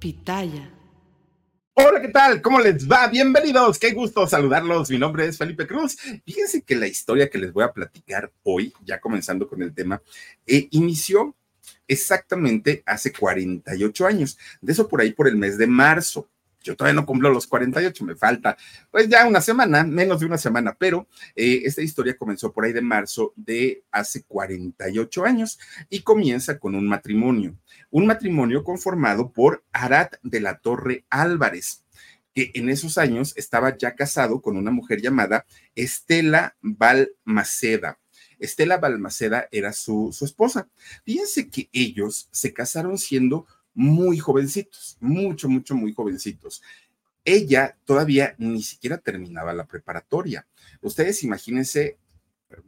Pitaya. Hola, ¿qué tal? ¿Cómo les va? Bienvenidos. Qué gusto saludarlos. Mi nombre es Felipe Cruz. Fíjense que la historia que les voy a platicar hoy, ya comenzando con el tema, eh, inició exactamente hace 48 años. De eso por ahí por el mes de marzo. Yo todavía no cumplo los 48, me falta pues ya una semana, menos de una semana, pero eh, esta historia comenzó por ahí de marzo de hace 48 años y comienza con un matrimonio, un matrimonio conformado por Arat de la Torre Álvarez que en esos años estaba ya casado con una mujer llamada Estela Balmaceda. Estela Balmaceda era su, su esposa. Fíjense que ellos se casaron siendo muy jovencitos, mucho, mucho, muy jovencitos. Ella todavía ni siquiera terminaba la preparatoria. Ustedes imagínense,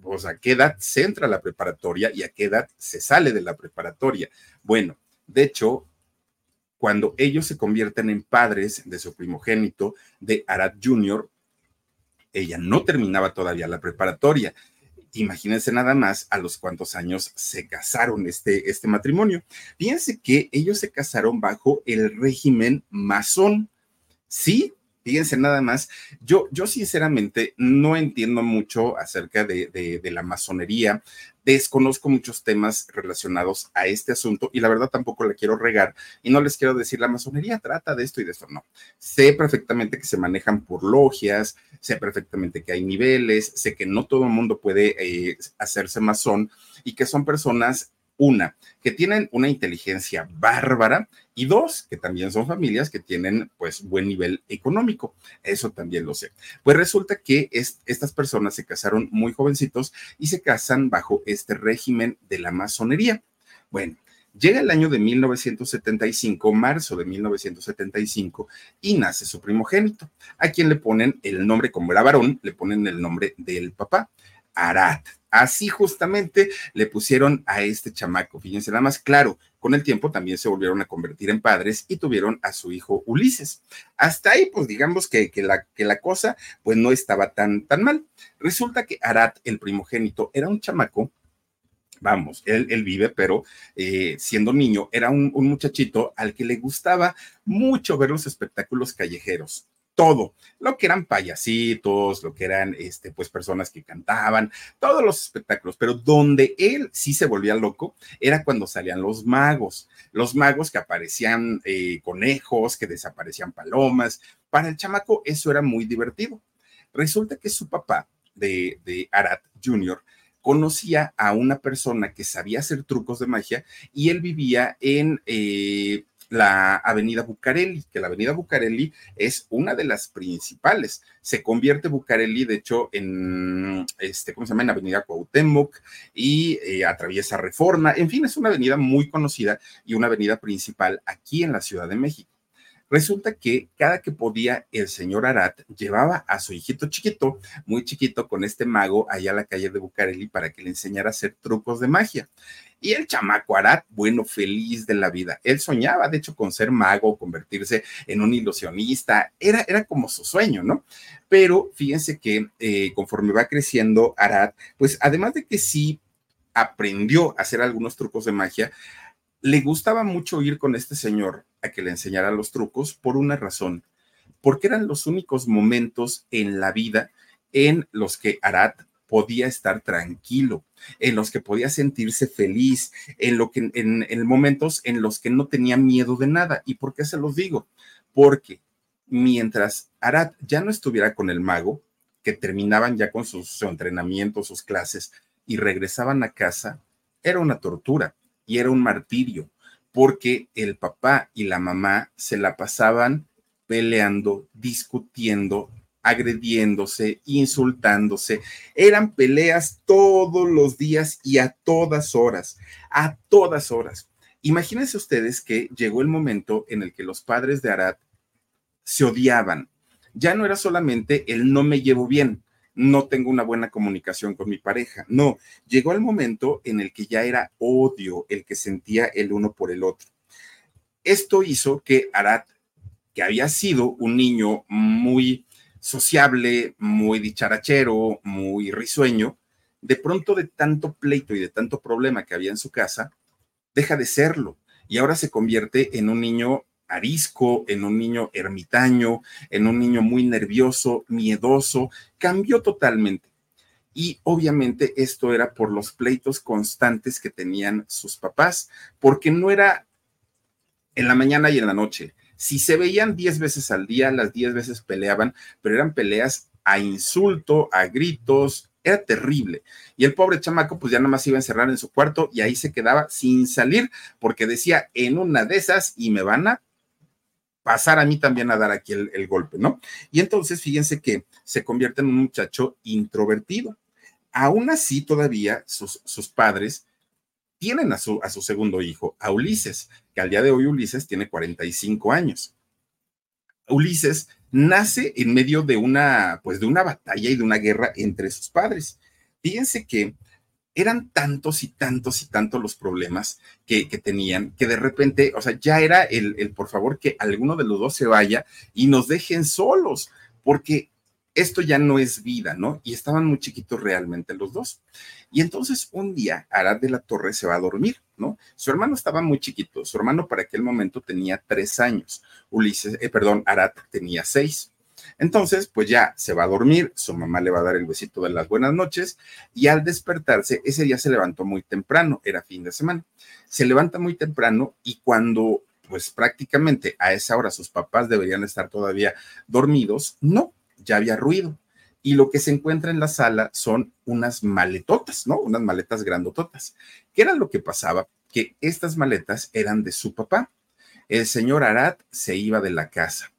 pues, a qué edad se entra a la preparatoria y a qué edad se sale de la preparatoria. Bueno, de hecho, cuando ellos se convierten en padres de su primogénito, de Arad Jr., ella no terminaba todavía la preparatoria. Imagínense nada más a los cuantos años se casaron este, este matrimonio. Fíjense que ellos se casaron bajo el régimen masón. Sí, fíjense nada más. Yo, yo sinceramente no entiendo mucho acerca de, la masonería. Desconozco muchos temas relacionados a este asunto y la verdad tampoco la quiero regar y no les quiero decir la masonería trata de esto y de esto, no. Sé perfectamente que se manejan por logias, sé perfectamente que hay niveles, sé que no todo el mundo puede eh, hacerse masón y que son personas una, que tienen una inteligencia bárbara y dos, que también son familias que tienen pues buen nivel económico. Eso también lo sé. Pues resulta que estas personas se casaron muy jovencitos y se casan bajo este régimen de la masonería. Bueno, Llega el año de 1975, marzo de 1975, y nace su primogénito, a quien le ponen el nombre, como era varón, le ponen el nombre del papá, Arat. Así justamente le pusieron a este chamaco. Fíjense, nada más claro, con el tiempo también se volvieron a convertir en padres y tuvieron a su hijo Ulises. Hasta ahí, pues digamos que, que, la, que la cosa pues no estaba tan, tan mal. Resulta que Arat, el primogénito, era un chamaco vamos, él, él, vive, pero eh, siendo niño era un, un, muchachito al que le gustaba mucho ver los espectáculos callejeros todo, lo que eran payasitos, lo que eran, este, pues, personas que cantaban, todos los espectáculos, pero donde él sí se volvía loco era cuando salían los magos, los magos que aparecían eh, conejos, que desaparecían palomas. Para el chamaco eso era muy divertido. Resulta que su papá de, de Arat Jr., conocía a una persona que sabía hacer trucos de magia y él vivía en eh, la avenida Bucareli, que la avenida Bucareli es una de las principales. Se convierte Bucareli, de hecho, en, este, ¿cómo se llama? En avenida Cuauhtémoc y eh, atraviesa Reforma. En fin, es una avenida muy conocida y una avenida principal aquí en la Ciudad de México. Resulta que cada que podía, el señor Arat llevaba a su hijito chiquito, muy chiquito, con este mago allá a la calle de Bucareli para que le enseñara a hacer trucos de magia. Y el chamaco Arat, bueno, feliz de la vida. Él soñaba, de hecho, con ser mago, convertirse en un ilusionista. Era, era como su sueño, ¿no? Pero fíjense que eh, conforme va creciendo Arat, pues además de que sí aprendió a hacer algunos trucos de magia, le gustaba mucho ir con este señor a que le enseñara los trucos por una razón, porque eran los únicos momentos en la vida en los que Arat podía estar tranquilo, en los que podía sentirse feliz, en lo que en, en momentos en los que no tenía miedo de nada. ¿Y por qué se los digo? Porque mientras Arad ya no estuviera con el mago, que terminaban ya con sus, su entrenamiento, sus clases y regresaban a casa, era una tortura y era un martirio, porque el papá y la mamá se la pasaban peleando, discutiendo, agrediéndose, insultándose. Eran peleas todos los días y a todas horas, a todas horas. Imagínense ustedes que llegó el momento en el que los padres de Arad se odiaban. Ya no era solamente el no me llevo bien, no tengo una buena comunicación con mi pareja. No, llegó el momento en el que ya era odio el que sentía el uno por el otro. Esto hizo que Arad, que había sido un niño muy sociable, muy dicharachero, muy risueño, de pronto de tanto pleito y de tanto problema que había en su casa, deja de serlo y ahora se convierte en un niño arisco, en un niño ermitaño, en un niño muy nervioso, miedoso, cambió totalmente. Y obviamente esto era por los pleitos constantes que tenían sus papás, porque no era en la mañana y en la noche. Si se veían diez veces al día, las diez veces peleaban, pero eran peleas a insulto, a gritos, era terrible. Y el pobre chamaco, pues ya nada más iba a encerrar en su cuarto y ahí se quedaba sin salir, porque decía, en una de esas y me van a pasar a mí también a dar aquí el, golpe, ¿no? Y entonces fíjense que se convierte en un muchacho introvertido. Aún así, todavía sus, sus padres tienen a su, a su segundo hijo, a Ulises, que al día de hoy Ulises tiene 45 años. Ulises nace en medio de una, pues de una batalla y de una guerra entre sus padres. Fíjense que eran tantos y tantos y tantos los problemas que, tenían que de repente, o sea, ya era el, el, por favor que alguno de los dos se vaya y nos dejen solos, porque esto ya no es vida, ¿no? Y estaban muy chiquitos realmente los dos. Y entonces un día Arad de la Torre se va a dormir, ¿no? Su hermano estaba muy chiquito, su hermano para aquel momento tenía tres años, Ulises, eh, perdón, Arad tenía seis. Entonces, pues ya se va a dormir, su mamá le va a dar el besito de las buenas noches y al despertarse, ese día se levantó muy temprano, era fin de semana. Se levanta muy temprano y cuando, pues prácticamente a esa hora sus papás deberían estar todavía dormidos, no, ya había ruido. Y lo que se encuentra en la sala son unas maletotas, ¿no? Unas maletas grandototas. ¿Qué era lo que pasaba? Que estas maletas eran de su papá. El señor Arad se iba de la casa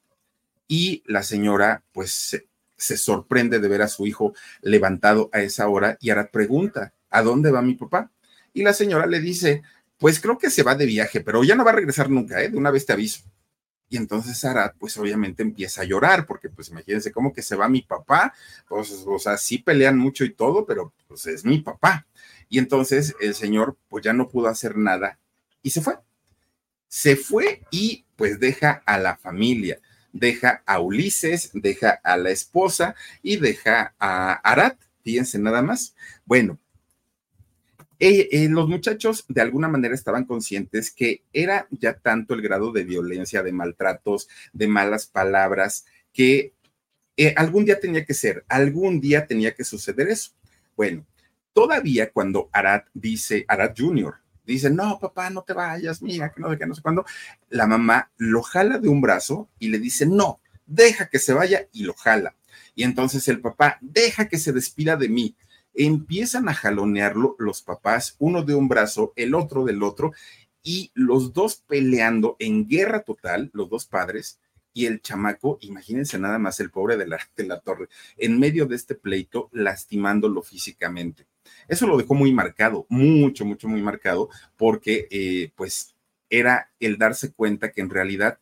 y la señora pues se, sorprende de ver a su hijo levantado a esa hora y Arad pregunta, ¿a dónde va mi papá? Y la señora le dice, pues creo que se va de viaje, pero ya no va a regresar nunca, ¿eh? De una vez te aviso. Y entonces Arad, pues obviamente empieza a llorar, porque pues imagínense cómo que se va mi papá, pues, o sea, sí pelean mucho y todo, pero pues es mi papá. Y entonces el señor pues ya no pudo hacer nada y se fue. Se fue y pues deja a la familia, deja a Ulises, deja a la esposa y deja a Arad, fíjense nada más. Bueno, eh, eh, los muchachos de alguna manera estaban conscientes que era ya tanto el grado de violencia, de maltratos, de malas palabras, que eh, algún día tenía que ser, algún día tenía que suceder eso. Bueno, todavía cuando Arad dice, Arad Jr., dice, no, papá, no te vayas, mira, que no sé qué, no sé cuándo, la mamá lo jala de un brazo y le dice, no, deja que se vaya y lo jala. Y entonces el papá, deja que se despida de mí empiezan a jalonearlo los papás, uno de un brazo, el otro del otro, y los dos peleando en guerra total, los dos padres, y el chamaco, imagínense nada más el pobre de la, de la torre, en medio de este pleito, lastimándolo físicamente. Eso lo dejó muy marcado, mucho, mucho, muy marcado, porque eh, pues era el darse cuenta que en realidad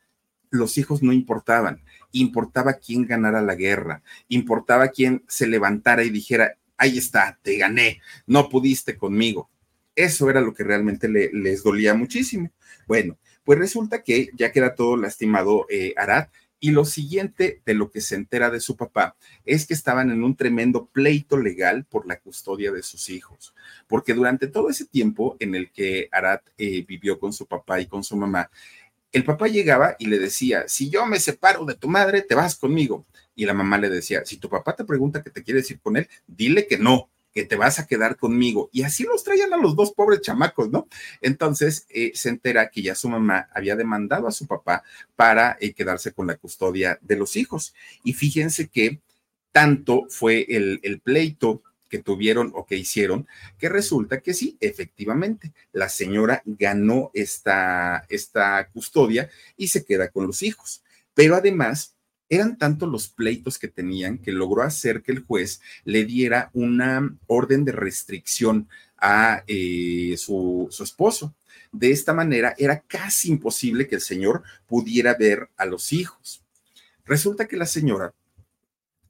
los hijos no importaban, importaba quién ganara la guerra, importaba quién se levantara y dijera, ahí está, te gané, no pudiste conmigo. Eso era lo que realmente les dolía muchísimo. Bueno, pues resulta que ya queda todo lastimado eh, Arad. Y lo siguiente de lo que se entera de su papá es que estaban en un tremendo pleito legal por la custodia de sus hijos, porque durante todo ese tiempo en el que Arad eh, vivió con su papá y con su mamá, el papá llegaba y le decía, si yo me separo de tu madre, te vas conmigo. Y la mamá le decía, si tu papá te pregunta que te quieres ir con él, dile que no, que te vas a quedar conmigo. Y así los traían a los dos pobres chamacos, ¿no? Entonces eh, se entera que ya su mamá había demandado a su papá para eh, quedarse con la custodia de los hijos. Y fíjense que tanto fue el, el pleito que tuvieron o que hicieron, que resulta que sí, efectivamente, la señora ganó esta, esta custodia y se queda con los hijos. Pero además, eran tantos los pleitos que tenían que logró hacer que el juez le diera una orden de restricción a eh, su, su esposo. De esta manera era casi imposible que el señor pudiera ver a los hijos. Resulta que la señora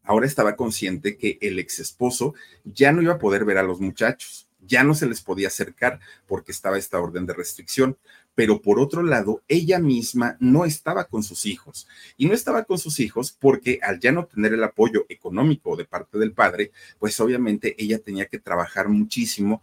ahora estaba consciente que el ex esposo ya no iba a poder ver a los muchachos, ya no se les podía acercar porque estaba esta orden de restricción pero por otro lado, ella misma no estaba con sus hijos. Y no estaba con sus hijos porque al ya no tener el apoyo económico de parte del padre, pues obviamente ella tenía que trabajar muchísimo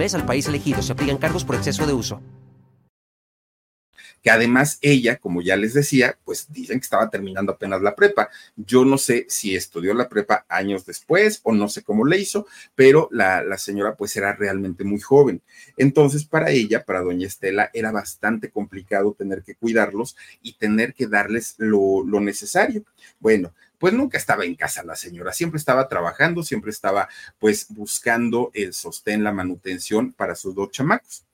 al país elegido. Se aplican cargos por exceso de uso que además ella, como ya les decía, pues dicen que estaba terminando apenas la prepa. Yo no sé si estudió la prepa años después o no sé cómo le hizo, pero la, la señora pues era realmente muy joven. Entonces para ella, para doña Estela, era bastante complicado tener que cuidarlos y tener que darles lo, lo necesario. Bueno, pues nunca estaba en casa la señora, siempre estaba trabajando, siempre estaba pues buscando el sostén, la manutención para sus dos chamacos.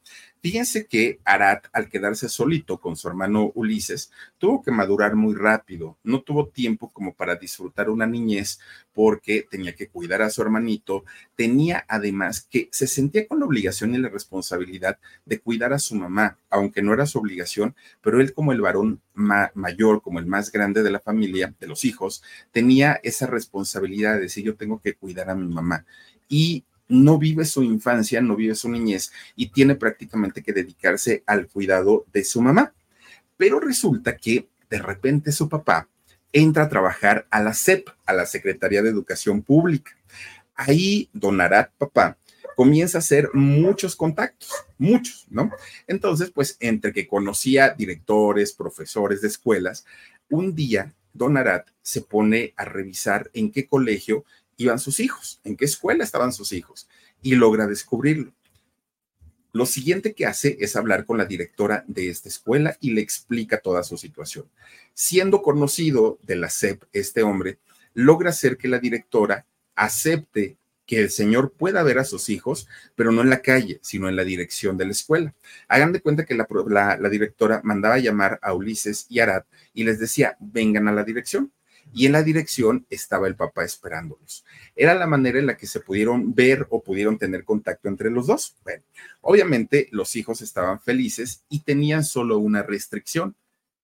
Fíjense que Arat, al quedarse solito con su hermano Ulises, tuvo que madurar muy rápido. No tuvo tiempo como para disfrutar una niñez porque tenía que cuidar a su hermanito. Tenía además que se sentía con la obligación y la responsabilidad de cuidar a su mamá, aunque no era su obligación, pero él como el varón mayor, como el más grande de la familia, de los hijos, tenía esa responsabilidad de decir yo tengo que cuidar a mi mamá. Y no vive su infancia, no vive su niñez y tiene prácticamente que dedicarse al cuidado de su mamá. Pero resulta que de repente su papá entra a trabajar a la SEP, a la Secretaría de Educación Pública. Ahí Don Arat, papá, comienza a hacer muchos contactos, muchos, ¿no? Entonces, pues entre que conocía directores, profesores de escuelas, un día Don Arat se pone a revisar en qué colegio iban sus hijos, en qué escuela estaban sus hijos, y logra descubrirlo. Lo siguiente que hace es hablar con la directora de esta escuela y le explica toda su situación. Siendo conocido de la SEP, este hombre logra hacer que la directora acepte que el señor pueda ver a sus hijos, pero no en la calle, sino en la dirección de la escuela. Hagan de cuenta que la, la, directora mandaba llamar a Ulises y Arad y les decía, vengan a la dirección y en la dirección estaba el papá esperándolos. Era la manera en la que se pudieron ver o pudieron tener contacto entre los dos. Bueno, obviamente los hijos estaban felices y tenían solo una restricción,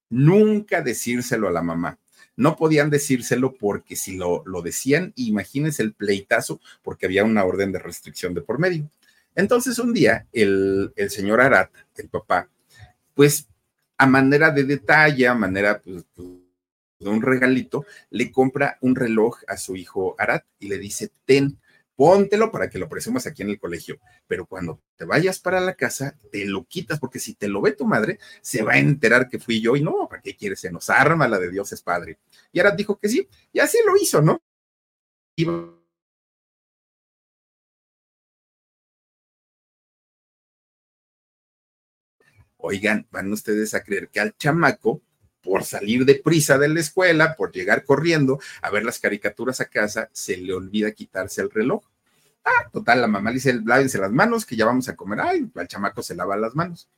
nunca decírselo a la mamá. No podían decírselo porque si lo, lo decían, imagínense el pleitazo, porque había una orden de restricción de por medio. Entonces un día el, el señor Arat, el papá, pues a manera de detalle, a manera pues, pues de un regalito, le compra un reloj a su hijo Arat y le dice, ten, póntelo para que lo presumas aquí en el colegio, pero cuando te vayas para la casa, te lo quitas, porque si te lo ve tu madre, se va a enterar que fui yo y no, ¿para qué quieres? Se nos arma la de Dios es padre. Y Arat dijo que sí, y así lo hizo, ¿no? Y Oigan, van ustedes a creer que al chamaco por salir de prisa de la escuela, por llegar corriendo a ver las caricaturas a casa, se le olvida quitarse el reloj. Ah, total, la mamá le dice, lávense las manos, que ya vamos a comer. Ay, el chamaco se lava las manos.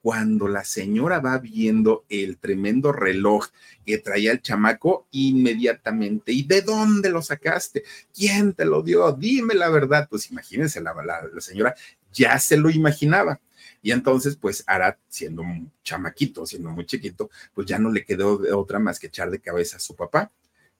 Cuando la señora va viendo el tremendo reloj que traía el chamaco, inmediatamente, ¿y de dónde lo sacaste? ¿Quién te lo dio? Dime la verdad. Pues imagínense, la, la señora ya se lo imaginaba. Y entonces, pues Arat, siendo un chamaquito, siendo muy chiquito, pues ya no le quedó otra más que echar de cabeza a su papá.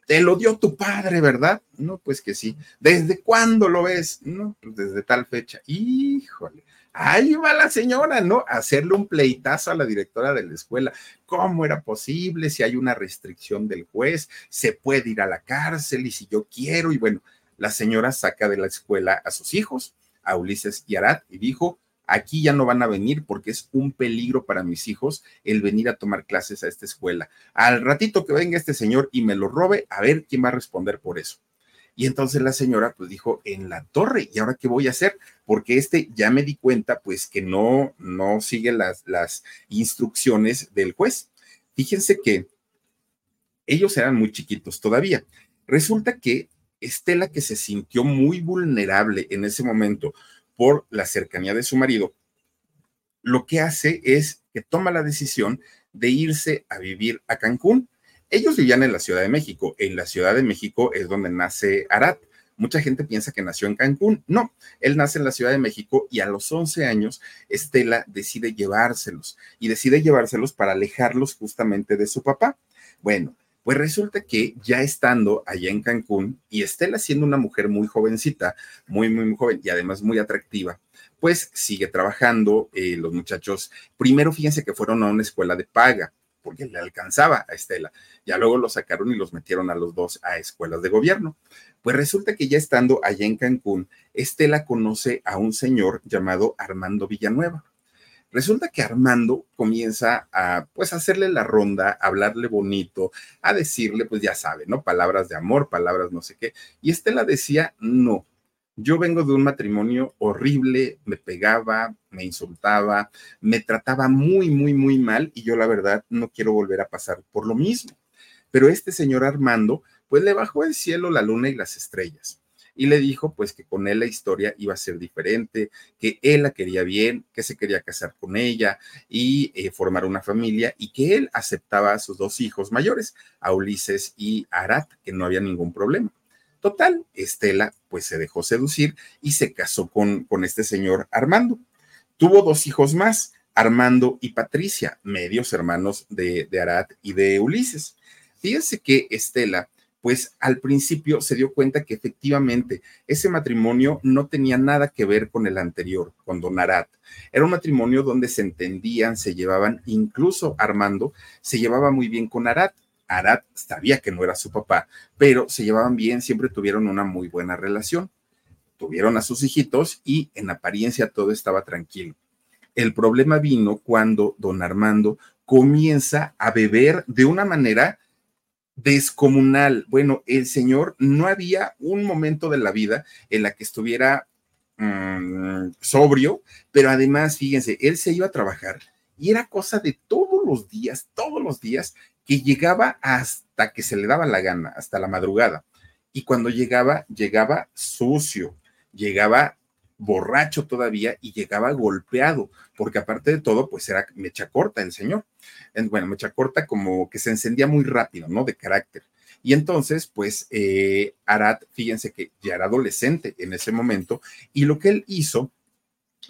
te lo dio tu padre, ¿verdad? No, pues que sí. ¿Desde cuándo lo ves? No, pues desde tal fecha. Híjole. Ahí va la señora, ¿no? hacerle un pleitazo a la directora de la escuela. ¿Cómo era posible? Si hay una restricción del juez, se puede ir a la cárcel y si yo quiero. Y bueno, la señora saca de la escuela a sus hijos, a Ulises y Arad, y dijo, aquí ya no van a venir porque es un peligro para mis hijos el venir a tomar clases a esta escuela. Al ratito que venga este señor y me lo robe, a ver quién va a responder por eso. Y entonces la señora pues dijo, en la torre, ¿y ahora qué voy a hacer? Porque este ya me di cuenta pues que no, no sigue las, las instrucciones del juez. Fíjense que ellos eran muy chiquitos todavía. Resulta que Estela, que se sintió muy vulnerable en ese momento por la cercanía de su marido, lo que hace es que toma la decisión de irse a vivir a Cancún. Ellos vivían en la Ciudad de México. En la Ciudad de México es donde nace Arat. Mucha gente piensa que nació en Cancún. No, él nace en la Ciudad de México y a los 11 años Estela decide llevárselos y decide llevárselos para alejarlos justamente de su papá. Bueno, pues resulta que ya estando allá en Cancún y Estela siendo una mujer muy jovencita, muy, muy, muy joven y además muy atractiva, pues sigue trabajando. Eh, los muchachos, primero fíjense que fueron a una escuela de paga porque le alcanzaba a Estela. Ya luego los sacaron y los metieron a los dos a escuelas de gobierno. Pues resulta que ya estando allá en Cancún, Estela conoce a un señor llamado Armando Villanueva. Resulta que Armando comienza a, pues, hacerle la ronda, a hablarle bonito, a decirle, pues, ya sabe, ¿no? Palabras de amor, palabras no sé qué. Y Estela decía, no, yo vengo de un matrimonio horrible, me pegaba, me insultaba, me trataba muy, muy, muy mal y yo la verdad no quiero volver a pasar por lo mismo. Pero este señor Armando, pues le bajó el cielo, la luna y las estrellas y le dijo pues que con él la historia iba a ser diferente, que él la quería bien, que se quería casar con ella y eh, formar una familia y que él aceptaba a sus dos hijos mayores, a Ulises y a Arat, que no había ningún problema. Total, Estela pues se dejó seducir y se casó con, con este señor Armando. Tuvo dos hijos más, Armando y Patricia, medios hermanos de, de Arat y de Ulises. Fíjense que Estela pues al principio se dio cuenta que efectivamente ese matrimonio no tenía nada que ver con el anterior, con Don Arat. Era un matrimonio donde se entendían, se llevaban, incluso Armando se llevaba muy bien con Arat. Arat sabía que no era su papá, pero se llevaban bien, siempre tuvieron una muy buena relación. Tuvieron a sus hijitos y en apariencia todo estaba tranquilo. El problema vino cuando don Armando comienza a beber de una manera descomunal. Bueno, el señor no había un momento de la vida en la que estuviera mm, sobrio, pero además, fíjense, él se iba a trabajar y era cosa de todos los días, todos los días, que llegaba hasta que se le daba la gana, hasta la madrugada. Y cuando llegaba, llegaba sucio, llegaba borracho todavía y llegaba golpeado, porque aparte de todo, pues era mecha corta el señor. Bueno, mecha corta como que se encendía muy rápido, ¿no? De carácter. Y entonces, pues, eh, Arad, fíjense que ya era adolescente en ese momento, y lo que él hizo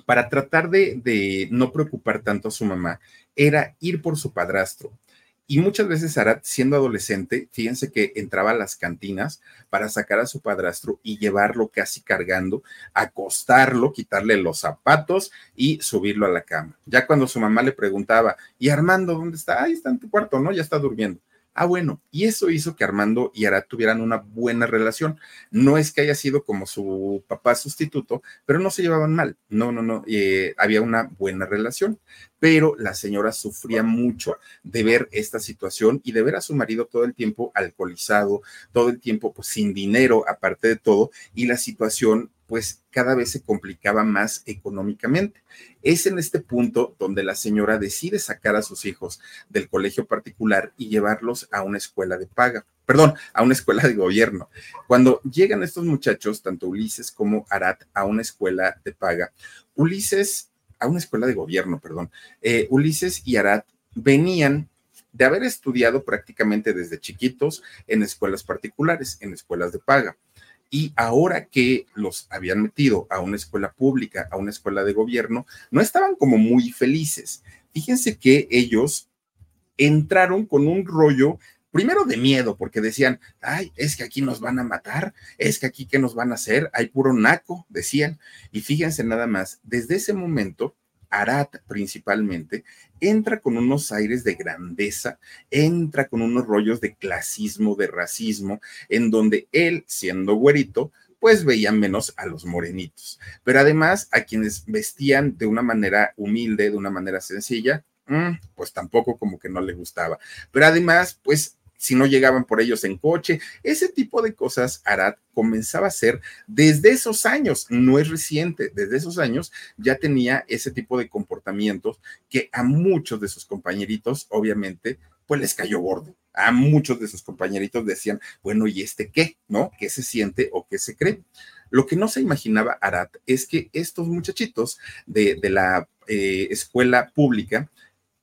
para tratar de, de no preocupar tanto a su mamá era ir por su padrastro y muchas veces Arat, siendo adolescente, fíjense que entraba a las cantinas para sacar a su padrastro y llevarlo casi cargando, acostarlo, quitarle los zapatos y subirlo a la cama. Ya cuando su mamá le preguntaba, ¿y Armando dónde está? Ahí está en tu cuarto, ¿no? Ya está durmiendo. Ah, bueno, y eso hizo que Armando y Arat tuvieran una buena relación. No es que haya sido como su papá sustituto, pero no se llevaban mal. No, no, no, eh, había una buena relación. Pero la señora sufría mucho de ver esta situación y de ver a su marido todo el tiempo alcoholizado, todo el tiempo pues, sin dinero, aparte de todo, y la situación pues cada vez se complicaba más económicamente. Es en este punto donde la señora decide sacar a sus hijos del colegio particular y llevarlos a una escuela de paga, perdón, a una escuela de gobierno. Cuando llegan estos muchachos, tanto Ulises como Arat, a una escuela de paga, Ulises, a una escuela de gobierno, perdón, eh, Ulises y Arat venían de haber estudiado prácticamente desde chiquitos en escuelas particulares, en escuelas de paga y ahora que los habían metido a una escuela pública, a una escuela de gobierno, no estaban como muy felices. Fíjense que ellos entraron con un rollo primero de miedo, porque decían, ay, es que aquí nos van a matar, es que aquí qué nos van a hacer, hay puro naco, decían. Y fíjense nada más, desde ese momento, Arat principalmente, entra con unos aires de grandeza, entra con unos rollos de clasismo, de racismo, en donde él, siendo güerito, pues veían menos a los morenitos. Pero además a quienes vestían de una manera humilde, de una manera sencilla, mm, pues tampoco como que no le gustaba. Pero además, pues si no llegaban por ellos en coche, ese tipo de cosas Arad comenzaba a hacer desde esos años, no es reciente, desde esos años ya tenía ese tipo de comportamientos que a muchos de sus compañeritos, obviamente, pues les cayó gordo. A muchos de sus compañeritos decían, bueno, ¿y este qué? ¿No? ¿Qué se siente o qué se cree? Lo que no se imaginaba Arad es que estos muchachitos de, la eh, escuela pública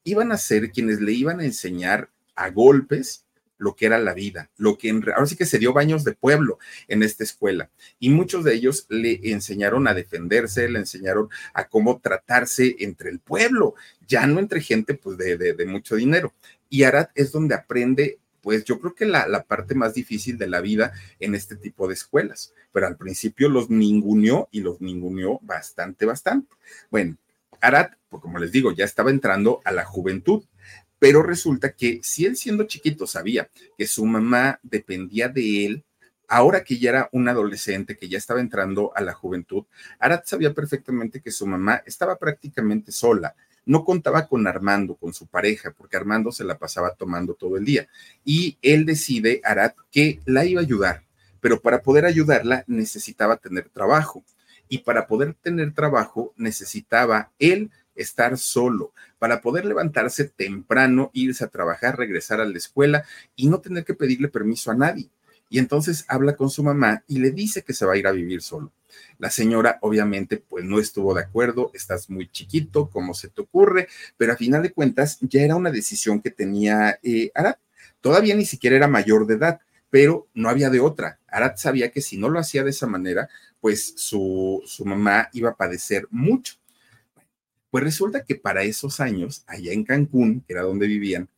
iban a ser quienes le iban a enseñar a golpes lo que era la vida, lo que en, ahora sí que se dio baños de pueblo en esta escuela y muchos de ellos le enseñaron a defenderse, le enseñaron a cómo tratarse entre el pueblo, ya no entre gente pues de, mucho dinero. Y Arad es donde aprende pues yo creo que la, parte más difícil de la vida en este tipo de escuelas, pero al principio los ninguneó y los ninguneó bastante, bastante. Bueno, Arad, pues como les digo, ya estaba entrando a la juventud, pero resulta que si él siendo chiquito sabía que su mamá dependía de él, ahora que ya era un adolescente, que ya estaba entrando a la juventud, Arat sabía perfectamente que su mamá estaba prácticamente sola. No contaba con Armando, con su pareja, porque Armando se la pasaba tomando todo el día. Y él decide, Arat, que la iba a ayudar, pero para poder ayudarla necesitaba tener trabajo. Y para poder tener trabajo necesitaba él estar solo, para poder levantarse temprano, irse a trabajar, regresar a la escuela y no tener que pedirle permiso a nadie. Y entonces habla con su mamá y le dice que se va a ir a vivir solo. La señora obviamente pues no estuvo de acuerdo, estás muy chiquito, ¿cómo se te ocurre? Pero a final de cuentas ya era una decisión que tenía eh, Arad. Todavía ni siquiera era mayor de edad, pero no había de otra. Arad sabía que si no lo hacía de esa manera, pues su, su mamá iba a padecer mucho. Pues resulta que para esos años, allá en Cancún, que era donde vivían,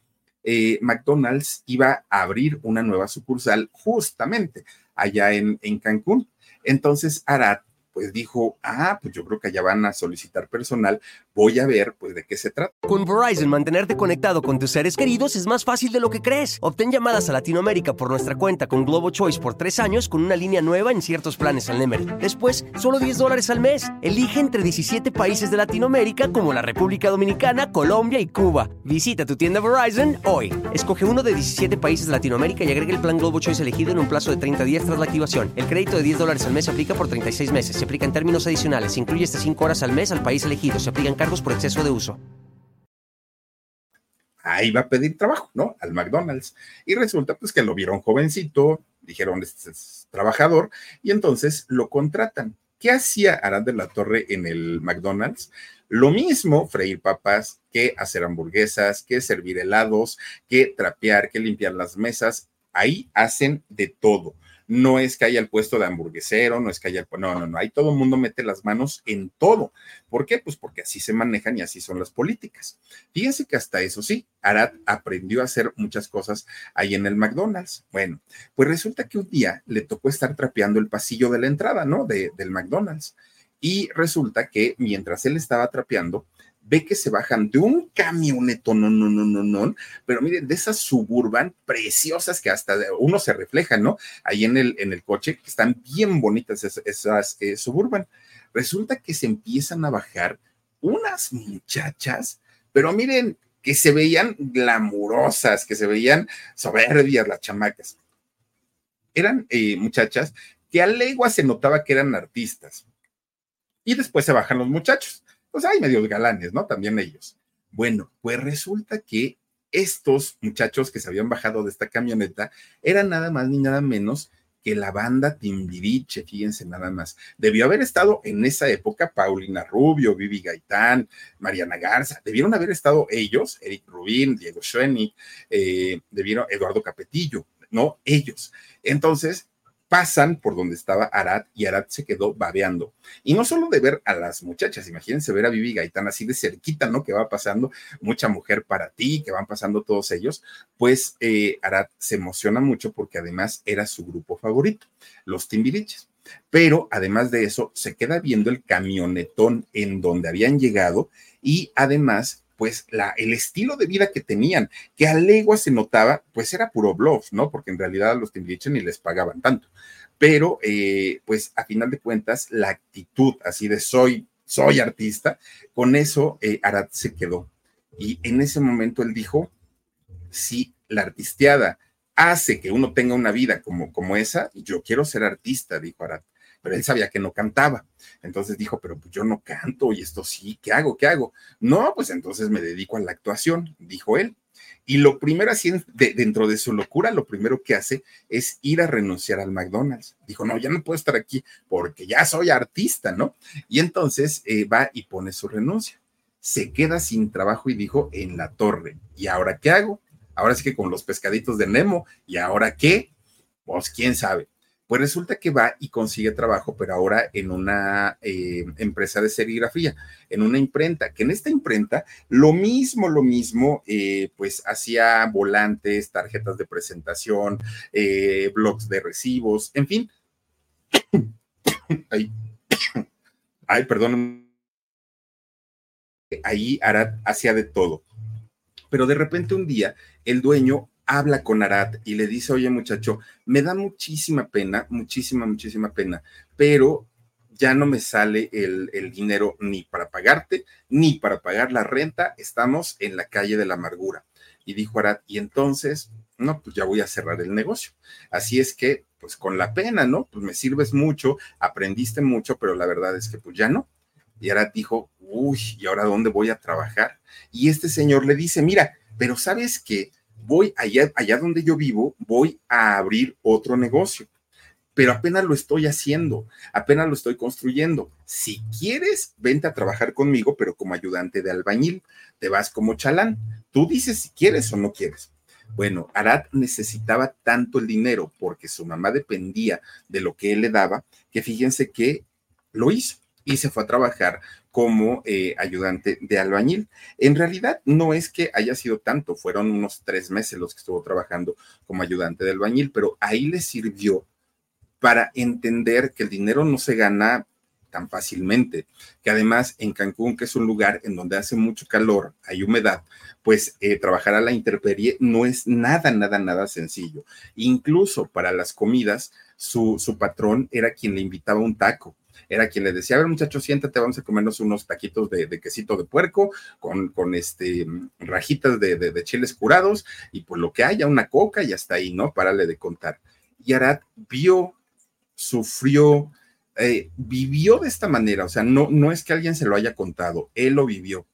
eh, McDonald's iba a abrir una nueva sucursal justamente allá en, en Cancún. Entonces, Arad pues dijo, ah, pues yo creo que allá van a solicitar personal, voy a ver pues de qué se trata. Con Verizon, mantenerte conectado con tus seres queridos es más fácil de lo que crees. Obtén llamadas a Latinoamérica por nuestra cuenta con Globo Choice por tres años con una línea nueva en ciertos planes al Nemery. Después, solo 10 dólares al mes. Elige entre 17 países de Latinoamérica como la República Dominicana, Colombia y Cuba. Visita tu tienda Verizon hoy. Escoge uno de 17 países de Latinoamérica y agrega el plan Globo Choice elegido en un plazo de 30 días tras la activación. El crédito de 10 dólares al mes aplica por 36 meses. Se aplica en términos adicionales. Se incluye hasta 5 horas al mes al país elegido. Se aplican cargos por exceso de uso. Ahí va a pedir trabajo, ¿no? Al McDonald's. Y resulta pues que lo vieron jovencito, dijeron, este es trabajador, y entonces lo contratan. ¿Qué hacía Arad de la Torre en el McDonald's? Lo mismo, freír papas, que hacer hamburguesas, que servir helados, que trapear, que limpiar las mesas. Ahí hacen de todo no es que haya el puesto de hamburguesero, no es que haya el, no, no, no, ahí todo el mundo mete las manos en todo. ¿Por qué? Pues porque así se manejan y así son las políticas. Fíjense que hasta eso sí, Arad aprendió a hacer muchas cosas ahí en el McDonald's. Bueno, pues resulta que un día le tocó estar trapeando el pasillo de la entrada, ¿no? De, del McDonald's. Y resulta que mientras él estaba trapeando, ve que se bajan de un camioneto, no, no, no, no, no, pero miren, de esas suburban preciosas que hasta uno se refleja, ¿no? Ahí en el, en el coche, que están bien bonitas esas, eh, suburban. Resulta que se empiezan a bajar unas muchachas, pero miren, que se veían glamurosas, que se veían soberbias las chamacas. Eran eh, muchachas que a legua se notaba que eran artistas. Y después se bajan los muchachos pues hay medios galanes, ¿no? También ellos. Bueno, pues resulta que estos muchachos que se habían bajado de esta camioneta eran nada más ni nada menos que la banda Timbiriche, fíjense nada más. Debió haber estado en esa época Paulina Rubio, Vivi Gaitán, Mariana Garza, debieron haber estado ellos, Eric Rubín, Diego Schoenig, eh, debieron Eduardo Capetillo, ¿no? Ellos. Entonces, pasan por donde estaba Arad y Arad se quedó babeando. Y no solo de ver a las muchachas, imagínense ver a Vivi Gaitán así de cerquita, ¿no? Que va pasando mucha mujer para ti, que van pasando todos ellos, pues eh, Arad se emociona mucho porque además era su grupo favorito, los Timbiriches. Pero además de eso, se queda viendo el camionetón en donde habían llegado y además pues la, el estilo de vida que tenían, que a legua se notaba, pues era puro bluff, ¿no? Porque en realidad a los Timbiriche ni les pagaban tanto. Pero, eh, pues a final de cuentas, la actitud así de soy, soy artista, con eso eh, Arad se quedó. Y en ese momento él dijo, si la artisteada hace que uno tenga una vida como, como esa, yo quiero ser artista, dijo Arad pero él sabía que no cantaba. Entonces dijo, pero pues yo no canto y esto sí, ¿qué hago? ¿Qué hago? No, pues entonces me dedico a la actuación, dijo él. Y lo primero así, dentro de su locura, lo primero que hace es ir a renunciar al McDonald's. Dijo, no, ya no puedo estar aquí porque ya soy artista, ¿no? Y entonces eh, va y pone su renuncia. Se queda sin trabajo y dijo, en la torre. ¿Y ahora qué hago? Ahora sí que con los pescaditos de Nemo. ¿Y ahora qué? Pues quién sabe. Pues resulta que va y consigue trabajo, pero ahora en una eh, empresa de serigrafía, en una imprenta, que en esta imprenta lo mismo, lo mismo, eh, pues hacía volantes, tarjetas de presentación, eh, blogs de recibos, en fin. Ay, perdón. Ahí hacía de todo. Pero de repente un día el dueño habla con Arad y le dice, oye muchacho, me da muchísima pena, muchísima, muchísima pena, pero ya no me sale el, dinero ni para pagarte, ni para pagar la renta, estamos en la calle de la amargura. Y dijo Arad, y entonces, no, pues ya voy a cerrar el negocio. Así es que, pues con la pena, ¿no? Pues me sirves mucho, aprendiste mucho, pero la verdad es que pues ya no. Y Arad dijo, uy, ¿y ahora dónde voy a trabajar? Y este señor le dice, mira, pero sabes que voy allá, allá donde yo vivo, voy a abrir otro negocio, pero apenas lo estoy haciendo, apenas lo estoy construyendo. Si quieres, vente a trabajar conmigo, pero como ayudante de albañil, te vas como chalán. Tú dices si quieres o no quieres. Bueno, Arad necesitaba tanto el dinero porque su mamá dependía de lo que él le daba, que fíjense que lo hizo y se fue a trabajar como eh, ayudante de albañil. En realidad no es que haya sido tanto, fueron unos tres meses los que estuvo trabajando como ayudante de albañil, pero ahí le sirvió para entender que el dinero no se gana tan fácilmente, que además en Cancún, que es un lugar en donde hace mucho calor, hay humedad, pues eh, trabajar a la intemperie no es nada, nada, nada sencillo. Incluso para las comidas, su, su patrón era quien le invitaba un taco era quien le decía, a ver muchachos, siéntate, vamos a comernos unos taquitos de, quesito de puerco con, con este, rajitas de, chiles curados y por lo que haya, una coca y hasta ahí, ¿no? Párale de contar. Y Arad vio, sufrió, eh, vivió de esta manera, o sea, no, no es que alguien se lo haya contado, él lo vivió.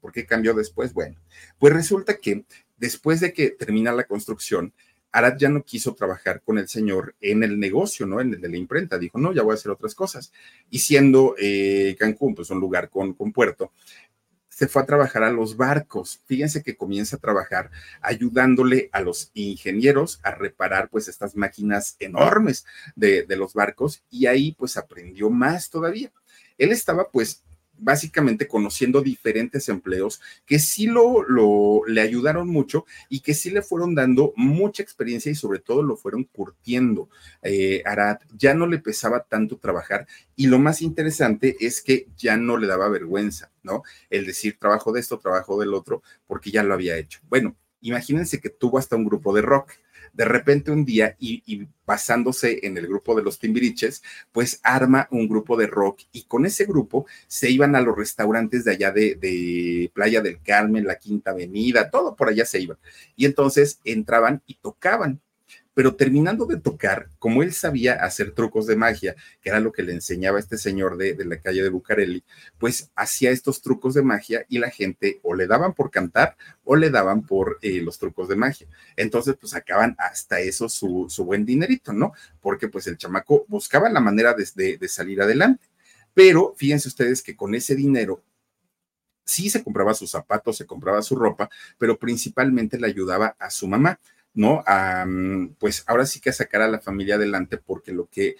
¿Por qué cambió después? Bueno, pues resulta que después de que termina la construcción, Arad ya no quiso trabajar con el señor en el negocio, ¿no? En el de la imprenta. Dijo, no, ya voy a hacer otras cosas. Y siendo eh, Cancún, pues un lugar con, con puerto, se fue a trabajar a los barcos. Fíjense que comienza a trabajar ayudándole a los ingenieros a reparar pues estas máquinas enormes de, de, los barcos y ahí pues aprendió más todavía. Él estaba pues básicamente conociendo diferentes empleos que sí lo, lo, le ayudaron mucho y que sí le fueron dando mucha experiencia y sobre todo lo fueron curtiendo. Eh, Arad ya no le pesaba tanto trabajar y lo más interesante es que ya no le daba vergüenza, ¿no? El decir trabajo de esto, trabajo del otro, porque ya lo había hecho. Bueno, imagínense que tuvo hasta un grupo de rock de repente un día y, basándose en el grupo de los Timbiriches, pues arma un grupo de rock y con ese grupo se iban a los restaurantes de allá de, de Playa del Carmen, la Quinta Avenida, todo por allá se iban. Y entonces entraban y tocaban pero terminando de tocar, como él sabía hacer trucos de magia, que era lo que le enseñaba este señor de, la calle de Bucareli, pues hacía estos trucos de magia y la gente o le daban por cantar o le daban por eh, los trucos de magia. Entonces, pues sacaban hasta eso su, buen dinerito, ¿no? Porque pues el chamaco buscaba la manera de, de salir adelante. Pero fíjense ustedes que con ese dinero sí se compraba sus zapatos, se compraba su ropa, pero principalmente le ayudaba a su mamá ¿no? pues ahora sí que sacar a la familia adelante porque lo que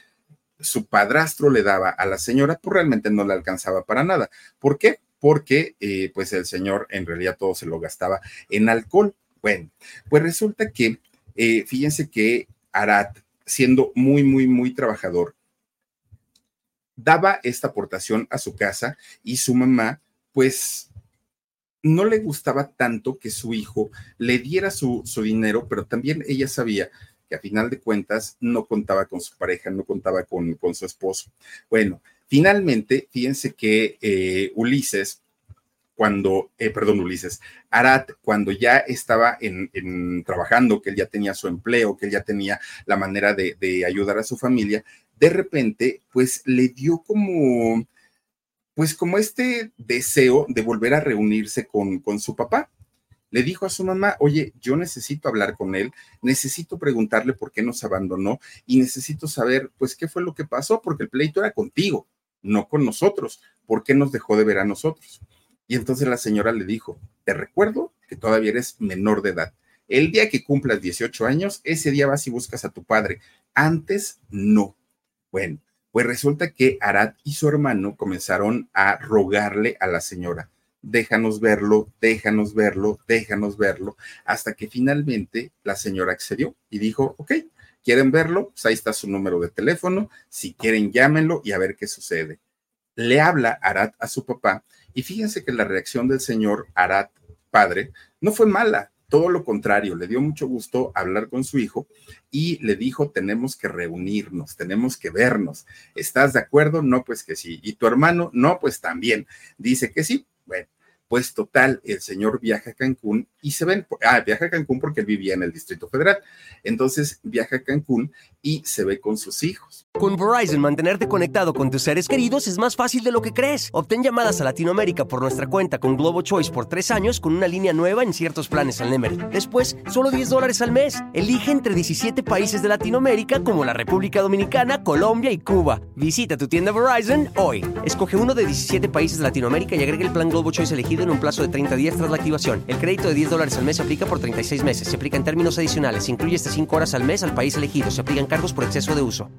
su padrastro le daba a la señora, pues realmente no le alcanzaba para nada. ¿Por qué? Porque eh, pues el señor en realidad todo se lo gastaba en alcohol. Bueno, pues resulta que, eh, fíjense que Arat, siendo muy, muy, muy trabajador, daba esta aportación a su casa y su mamá, pues no le gustaba tanto que su hijo le diera su, su dinero, pero también ella sabía que a final de cuentas no contaba con su pareja, no contaba con, con su esposo. Bueno, finalmente, fíjense que eh, Ulises, cuando, eh, perdón, Ulises, Arat, cuando ya estaba en, trabajando, que él ya tenía su empleo, que él ya tenía la manera de, de ayudar a su familia, de repente, pues le dio como, pues como este deseo de volver a reunirse con, con su papá le dijo a su mamá, oye, yo necesito hablar con él, necesito preguntarle por qué nos abandonó y necesito saber, pues, qué fue lo que pasó, porque el pleito era contigo, no con nosotros, ¿por qué nos dejó de ver a nosotros? Y entonces la señora le dijo, te recuerdo que todavía eres menor de edad. El día que cumplas 18 años, ese día vas y buscas a tu padre. Antes, no. Bueno, pues resulta que Arad y su hermano comenzaron a rogarle a la señora, déjanos verlo, déjanos verlo, déjanos verlo, hasta que finalmente la señora accedió y dijo, ok, ¿quieren verlo? Pues ahí está su número de teléfono, si quieren llámenlo y a ver qué sucede. Le habla Arat a su papá y fíjense que la reacción del señor Arat, padre, no fue mala, todo lo contrario, le dio mucho gusto hablar con su hijo y le dijo, tenemos que reunirnos, tenemos que vernos. ¿Estás de acuerdo? No, pues que sí. ¿Y tu hermano? No, pues también. Dice que sí. Bueno, pues total, el señor viaja a Cancún y se ven, ah, viaja a Cancún porque él vivía en el Distrito Federal. Entonces viaja a Cancún y se ve con sus hijos. Con Verizon, mantenerte conectado con tus seres queridos es más fácil de lo que crees. Obtén llamadas a Latinoamérica por nuestra cuenta con Globo Choice por tres años con una línea nueva en ciertos planes al Nemer. Después, solo 10 dólares al mes. Elige entre 17 países de Latinoamérica como la República Dominicana, Colombia y Cuba. Visita tu tienda Verizon hoy. Escoge uno de 17 países de Latinoamérica y agrega el plan Globo Choice elegido en un plazo de 30 días tras la activación. El crédito de 10 dólares al mes se aplica por 36 meses. Se aplica en términos adicionales. Se incluye hasta 5 horas al mes al país elegido. Se aplican cargos por exceso de uso.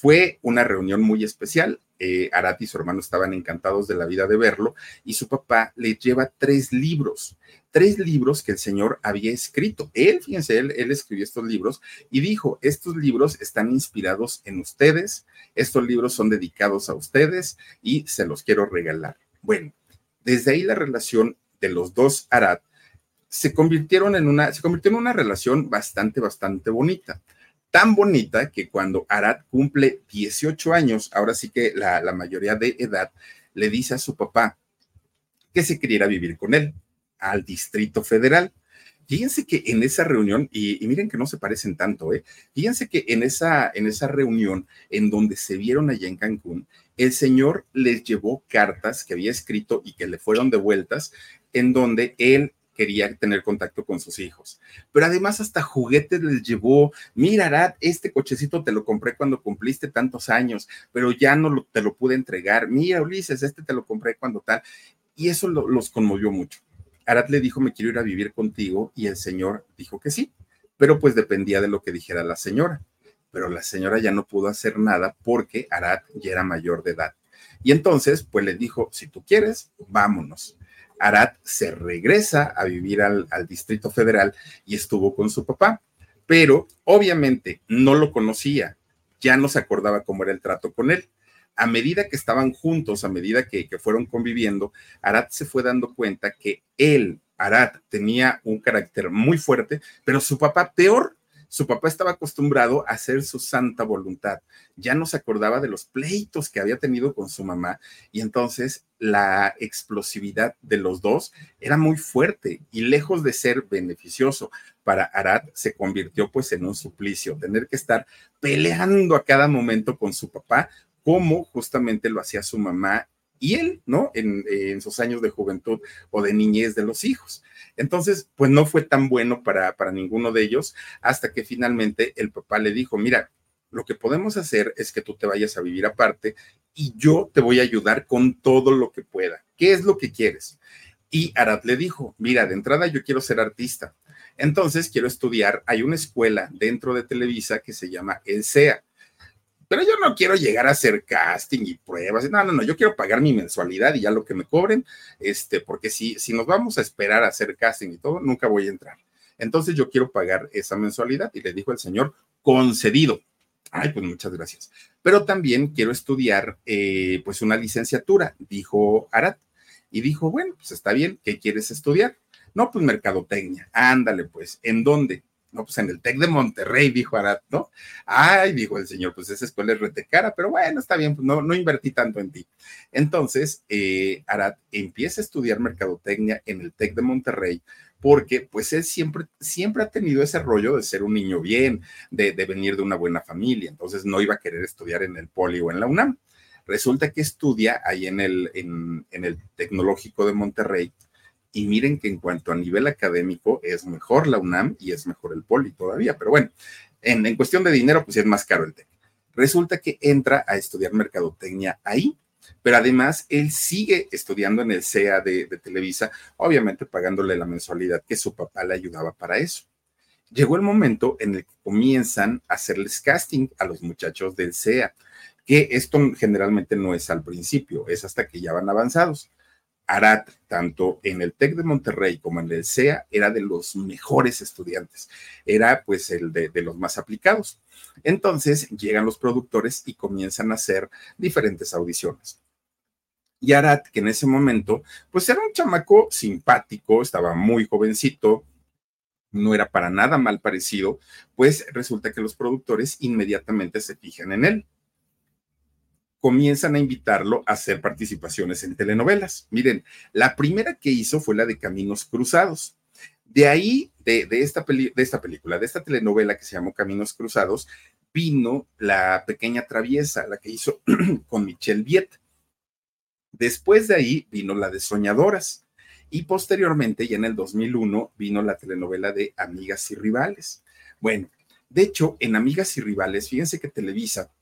Fue una reunión muy especial. Eh, Arati y su hermano estaban encantados de la vida de verlo y su papá le lleva tres libros, tres libros que el señor había escrito. Él, fíjense, él, él escribió estos libros y dijo, estos libros están inspirados en ustedes, estos libros son dedicados a ustedes y se los quiero regalar. Bueno, desde ahí la relación de los dos Arad se convirtieron en una, se convirtió en una relación bastante, bastante bonita. Tan bonita que cuando Arad cumple 18 años, ahora sí que la, la mayoría de edad, le dice a su papá que se quería vivir con él al Distrito Federal. Fíjense que en esa reunión, y, miren que no se parecen tanto, ¿eh? Fíjense que en esa, en esa reunión en donde se vieron allá en Cancún, el señor les llevó cartas que había escrito y que le fueron devueltas, en donde él quería tener contacto con sus hijos. Pero además hasta juguetes les llevó, mira, Arad, este cochecito te lo compré cuando cumpliste tantos años, pero ya no te lo pude entregar. Mira, Ulises, este te lo compré cuando tal. Y eso los conmovió mucho. Arad le dijo, me quiero ir a vivir contigo, y el señor dijo que sí, pero pues dependía de lo que dijera la señora. Pero la señora ya no pudo hacer nada porque Arad ya era mayor de edad. Y entonces, pues le dijo, si tú quieres, vámonos. Arad se regresa a vivir al, al Distrito Federal y estuvo con su papá, pero obviamente no lo conocía, ya no se acordaba cómo era el trato con él a medida que estaban juntos, a medida que, fueron conviviendo, Arat se fue dando cuenta que él, Arat, tenía un carácter muy fuerte, pero su papá peor. Su papá estaba acostumbrado a hacer su santa voluntad. Ya no se acordaba de los pleitos que había tenido con su mamá y entonces la explosividad de los dos era muy fuerte y lejos de ser beneficioso para Arat se convirtió pues en un suplicio, tener que estar peleando a cada momento con su papá como justamente lo hacía su mamá y él, ¿no? En, sus años de juventud o de niñez de los hijos. Entonces, pues no fue tan bueno para, para ninguno de ellos hasta que finalmente el papá le dijo, mira, lo que podemos hacer es que tú te vayas a vivir aparte y yo te voy a ayudar con todo lo que pueda. ¿Qué es lo que quieres? Y Arad le dijo, mira, de entrada yo quiero ser artista. Entonces quiero estudiar, hay una escuela dentro de Televisa que se llama El SEA. Pero yo no quiero llegar a hacer casting y pruebas. No, no, no, yo quiero pagar mi mensualidad y ya lo que me cobren, este, porque si, si nos vamos a esperar a hacer casting y todo, nunca voy a entrar. Entonces yo quiero pagar esa mensualidad y le dijo el señor, concedido. Ay, pues muchas gracias. Pero también quiero estudiar, eh, pues una licenciatura, dijo Arat. Y dijo, bueno, pues está bien, ¿qué quieres estudiar? No, pues mercadotecnia. Ándale, pues, ¿en dónde? No, pues en el TEC de Monterrey, dijo Arat, ¿no? Ay, dijo el señor, pues esa escuela es rete cara, pero bueno, está bien, pues no, no invertí tanto en ti. Entonces, eh, Arat empieza a estudiar mercadotecnia en el TEC de Monterrey, porque pues él siempre, siempre ha tenido ese rollo de ser un niño bien, de, venir de una buena familia, entonces no iba a querer estudiar en el Poli o en la UNAM. Resulta que estudia ahí en el, en, el Tecnológico de Monterrey y miren que en cuanto a nivel académico es mejor la UNAM y es mejor el Poli todavía, pero bueno, en, en cuestión de dinero pues es más caro el TEC. Resulta que entra a estudiar mercadotecnia ahí pero además él sigue estudiando en el CEA de, Televisa, obviamente pagándole la mensualidad que su papá le ayudaba para eso. Llegó el momento en el que comienzan a hacerles casting a los muchachos del CEA, que esto generalmente no es al principio, es hasta que ya van avanzados. Arat, tanto en el TEC de Monterrey como en el CEA, era de los mejores estudiantes, era pues el de, de, los más aplicados. Entonces llegan los productores y comienzan a hacer diferentes audiciones. Y Arat, que en ese momento, pues era un chamaco simpático, estaba muy jovencito, no era para nada mal parecido, pues resulta que los productores inmediatamente se fijan en él. Comienzan a invitarlo a hacer participaciones en telenovelas. Miren, la primera que hizo fue la de Caminos Cruzados. De ahí, de, esta, de esta película, de esta telenovela que se llamó Caminos Cruzados, vino la pequeña traviesa, la que hizo con Michelle Viet. Después de ahí vino la de Soñadoras y posteriormente, ya en el 2001, vino la telenovela de Amigas y Rivales. Bueno, de hecho, en Amigas y Rivales, fíjense que Televisa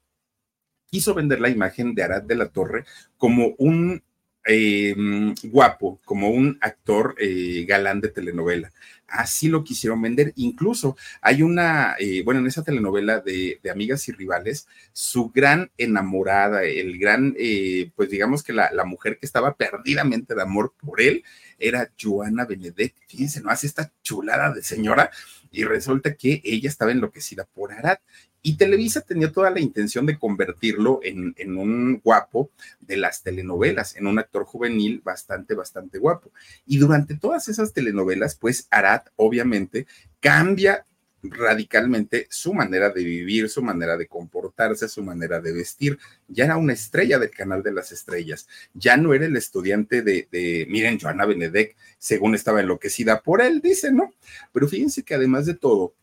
quiso vender la imagen de Arad de la Torre como un em, guapo, como un actor eh, galán de telenovela así lo quisieron vender. Incluso hay una, eh, bueno, en esa telenovela de, Amigas y Rivales, su gran enamorada, el gran, eh, pues digamos que la, la, mujer que estaba perdidamente de amor por él, era Joana Benedet. Fíjense, no hace esta chulada de señora y resulta que ella estaba enloquecida por Arad. Y Televisa tenía toda la intención de convertirlo en, un guapo de las telenovelas, en un actor juvenil bastante, bastante guapo. Y durante todas esas telenovelas, pues Arad obviamente cambia radicalmente su manera de vivir, su manera de comportarse, su manera de vestir. Ya era una estrella del canal de las estrellas. Ya no era el estudiante de, de miren, Joana Benedek, según estaba enloquecida por él, dice, ¿no? Pero fíjense que además de todo,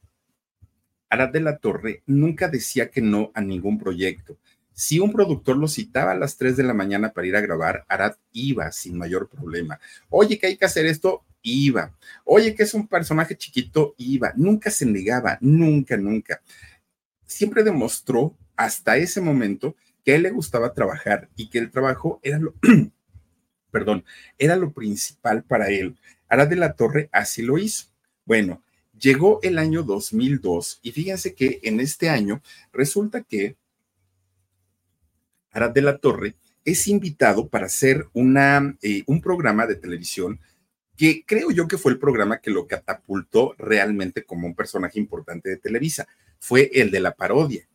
Arad de la Torre nunca decía que no a ningún proyecto. Si un productor lo citaba a las 3 de la mañana para ir a grabar, Arad iba sin mayor problema. Oye, que hay que hacer esto, iba. Oye, que es un personaje chiquito, iba. Nunca se negaba, nunca, nunca. Siempre demostró hasta ese momento que a él le gustaba trabajar y que el trabajo era lo, perdón, era lo principal para él. Arad de la Torre así lo hizo. Bueno, llegó el año 2002 y fíjense que en este año resulta que Arad de la Torre es invitado para hacer una, eh, un programa de televisión que creo yo que fue el programa que lo catapultó realmente como un personaje importante de Televisa, fue el de la parodia.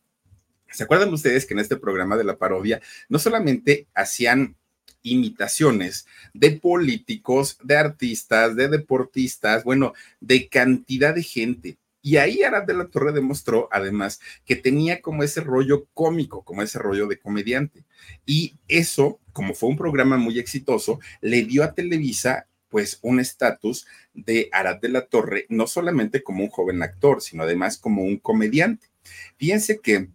¿Se acuerdan ustedes que en este programa de la parodia no solamente hacían imitaciones de políticos, de artistas, de deportistas, bueno, de cantidad de gente? Y ahí Arad de la Torre demostró además que tenía como ese rollo cómico, como ese rollo de comediante. Y eso, como fue un programa muy exitoso, le dio a Televisa pues un estatus de Arad de la Torre, no solamente como un joven actor, sino además como un comediante. Fíjense que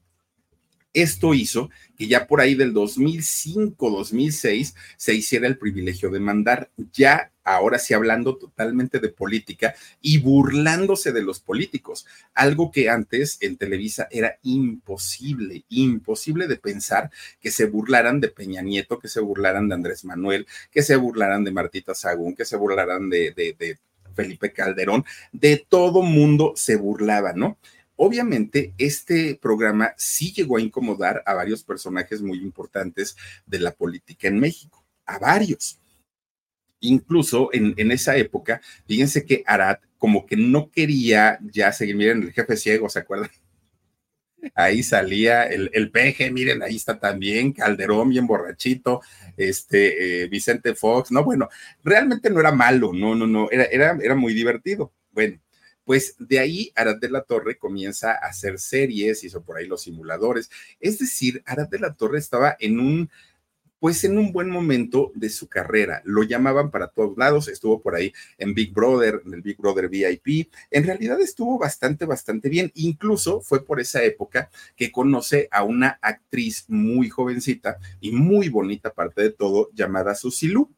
esto hizo que ya por ahí del 2005, 2006 se hiciera el privilegio de mandar, ya ahora sí hablando totalmente de política y burlándose de los políticos, algo que antes en Televisa era imposible, imposible de pensar que se burlaran de Peña Nieto, que se burlaran de Andrés Manuel, que se burlaran de Martita Sagún, que se burlaran de, de, de Felipe Calderón, de todo mundo se burlaba, ¿no? Obviamente, este programa sí llegó a incomodar a varios personajes muy importantes de la política en México, a varios. Incluso en, esa época, fíjense que Arad como que no quería ya seguir, miren, el jefe ciego, ¿se acuerdan? Ahí salía el, el peje, miren, ahí está también Calderón, bien borrachito, este, eh, Vicente Fox, no, bueno, realmente no era malo, no, no, no, era, era, era muy divertido. Bueno, pues de ahí Arad de la Torre comienza a hacer series, hizo por ahí los simuladores. Es decir, Arad de la Torre estaba en un, pues en un buen momento de su carrera. Lo llamaban para todos lados, estuvo por ahí en Big Brother, en el Big Brother VIP. En realidad estuvo bastante, bastante bien. Incluso fue por esa época que conoce a una actriz muy jovencita y muy bonita, aparte de todo, llamada Susilu.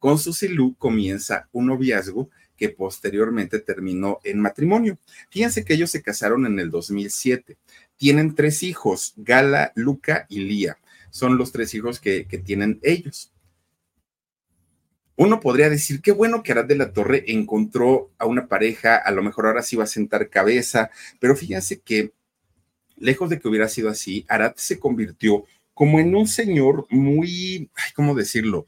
Con Susilu comienza un noviazgo que posteriormente terminó en matrimonio. Fíjense que ellos se casaron en el 2007. Tienen tres hijos, Gala, Luca y Lía. Son los tres hijos que, tienen ellos. Uno podría decir, qué bueno que Arad de la Torre encontró a una pareja, a lo mejor ahora sí va a sentar cabeza, pero fíjense que lejos de que hubiera sido así, Arad se convirtió como en un señor muy, ¿cómo decirlo?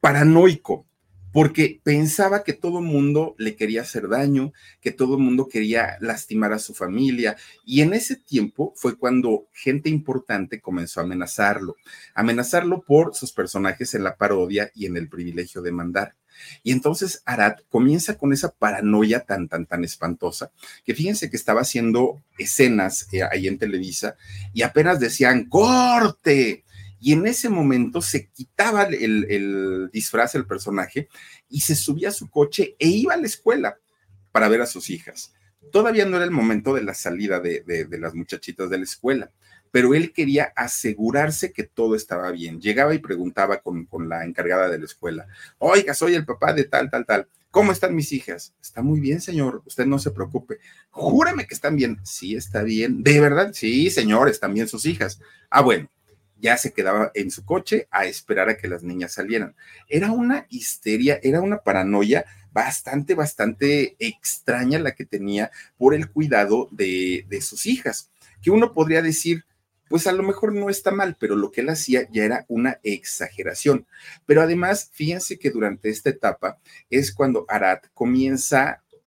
Paranoico porque pensaba que todo el mundo le quería hacer daño, que todo el mundo quería lastimar a su familia. Y en ese tiempo fue cuando gente importante comenzó a amenazarlo, amenazarlo por sus personajes en la parodia y en el privilegio de mandar. Y entonces Arad comienza con esa paranoia tan, tan, tan espantosa, que fíjense que estaba haciendo escenas eh, ahí en Televisa y apenas decían, corte, y en ese momento se quitaba el, disfraz del personaje y se subía a su coche e iba a la escuela para ver a sus hijas. Todavía no era el momento de la salida de, de, las muchachitas de la escuela, pero él quería asegurarse que todo estaba bien. Llegaba y preguntaba con, con la encargada de la escuela, oiga, soy el papá de tal, tal, tal. ¿Cómo están mis hijas? Está muy bien, señor. Usted no se preocupe. Júrame que están bien. Sí, está bien. ¿De verdad? Sí, señor, están bien sus hijas. Ah, bueno ya se quedaba en su coche a esperar a que las niñas salieran. Era una histeria, era una paranoia bastante, bastante extraña la que tenía por el cuidado de, de sus hijas, que uno podría decir, pues a lo mejor no está mal, pero lo que él hacía ya era una exageración. Pero además, fíjense que durante esta etapa es cuando Arad comienza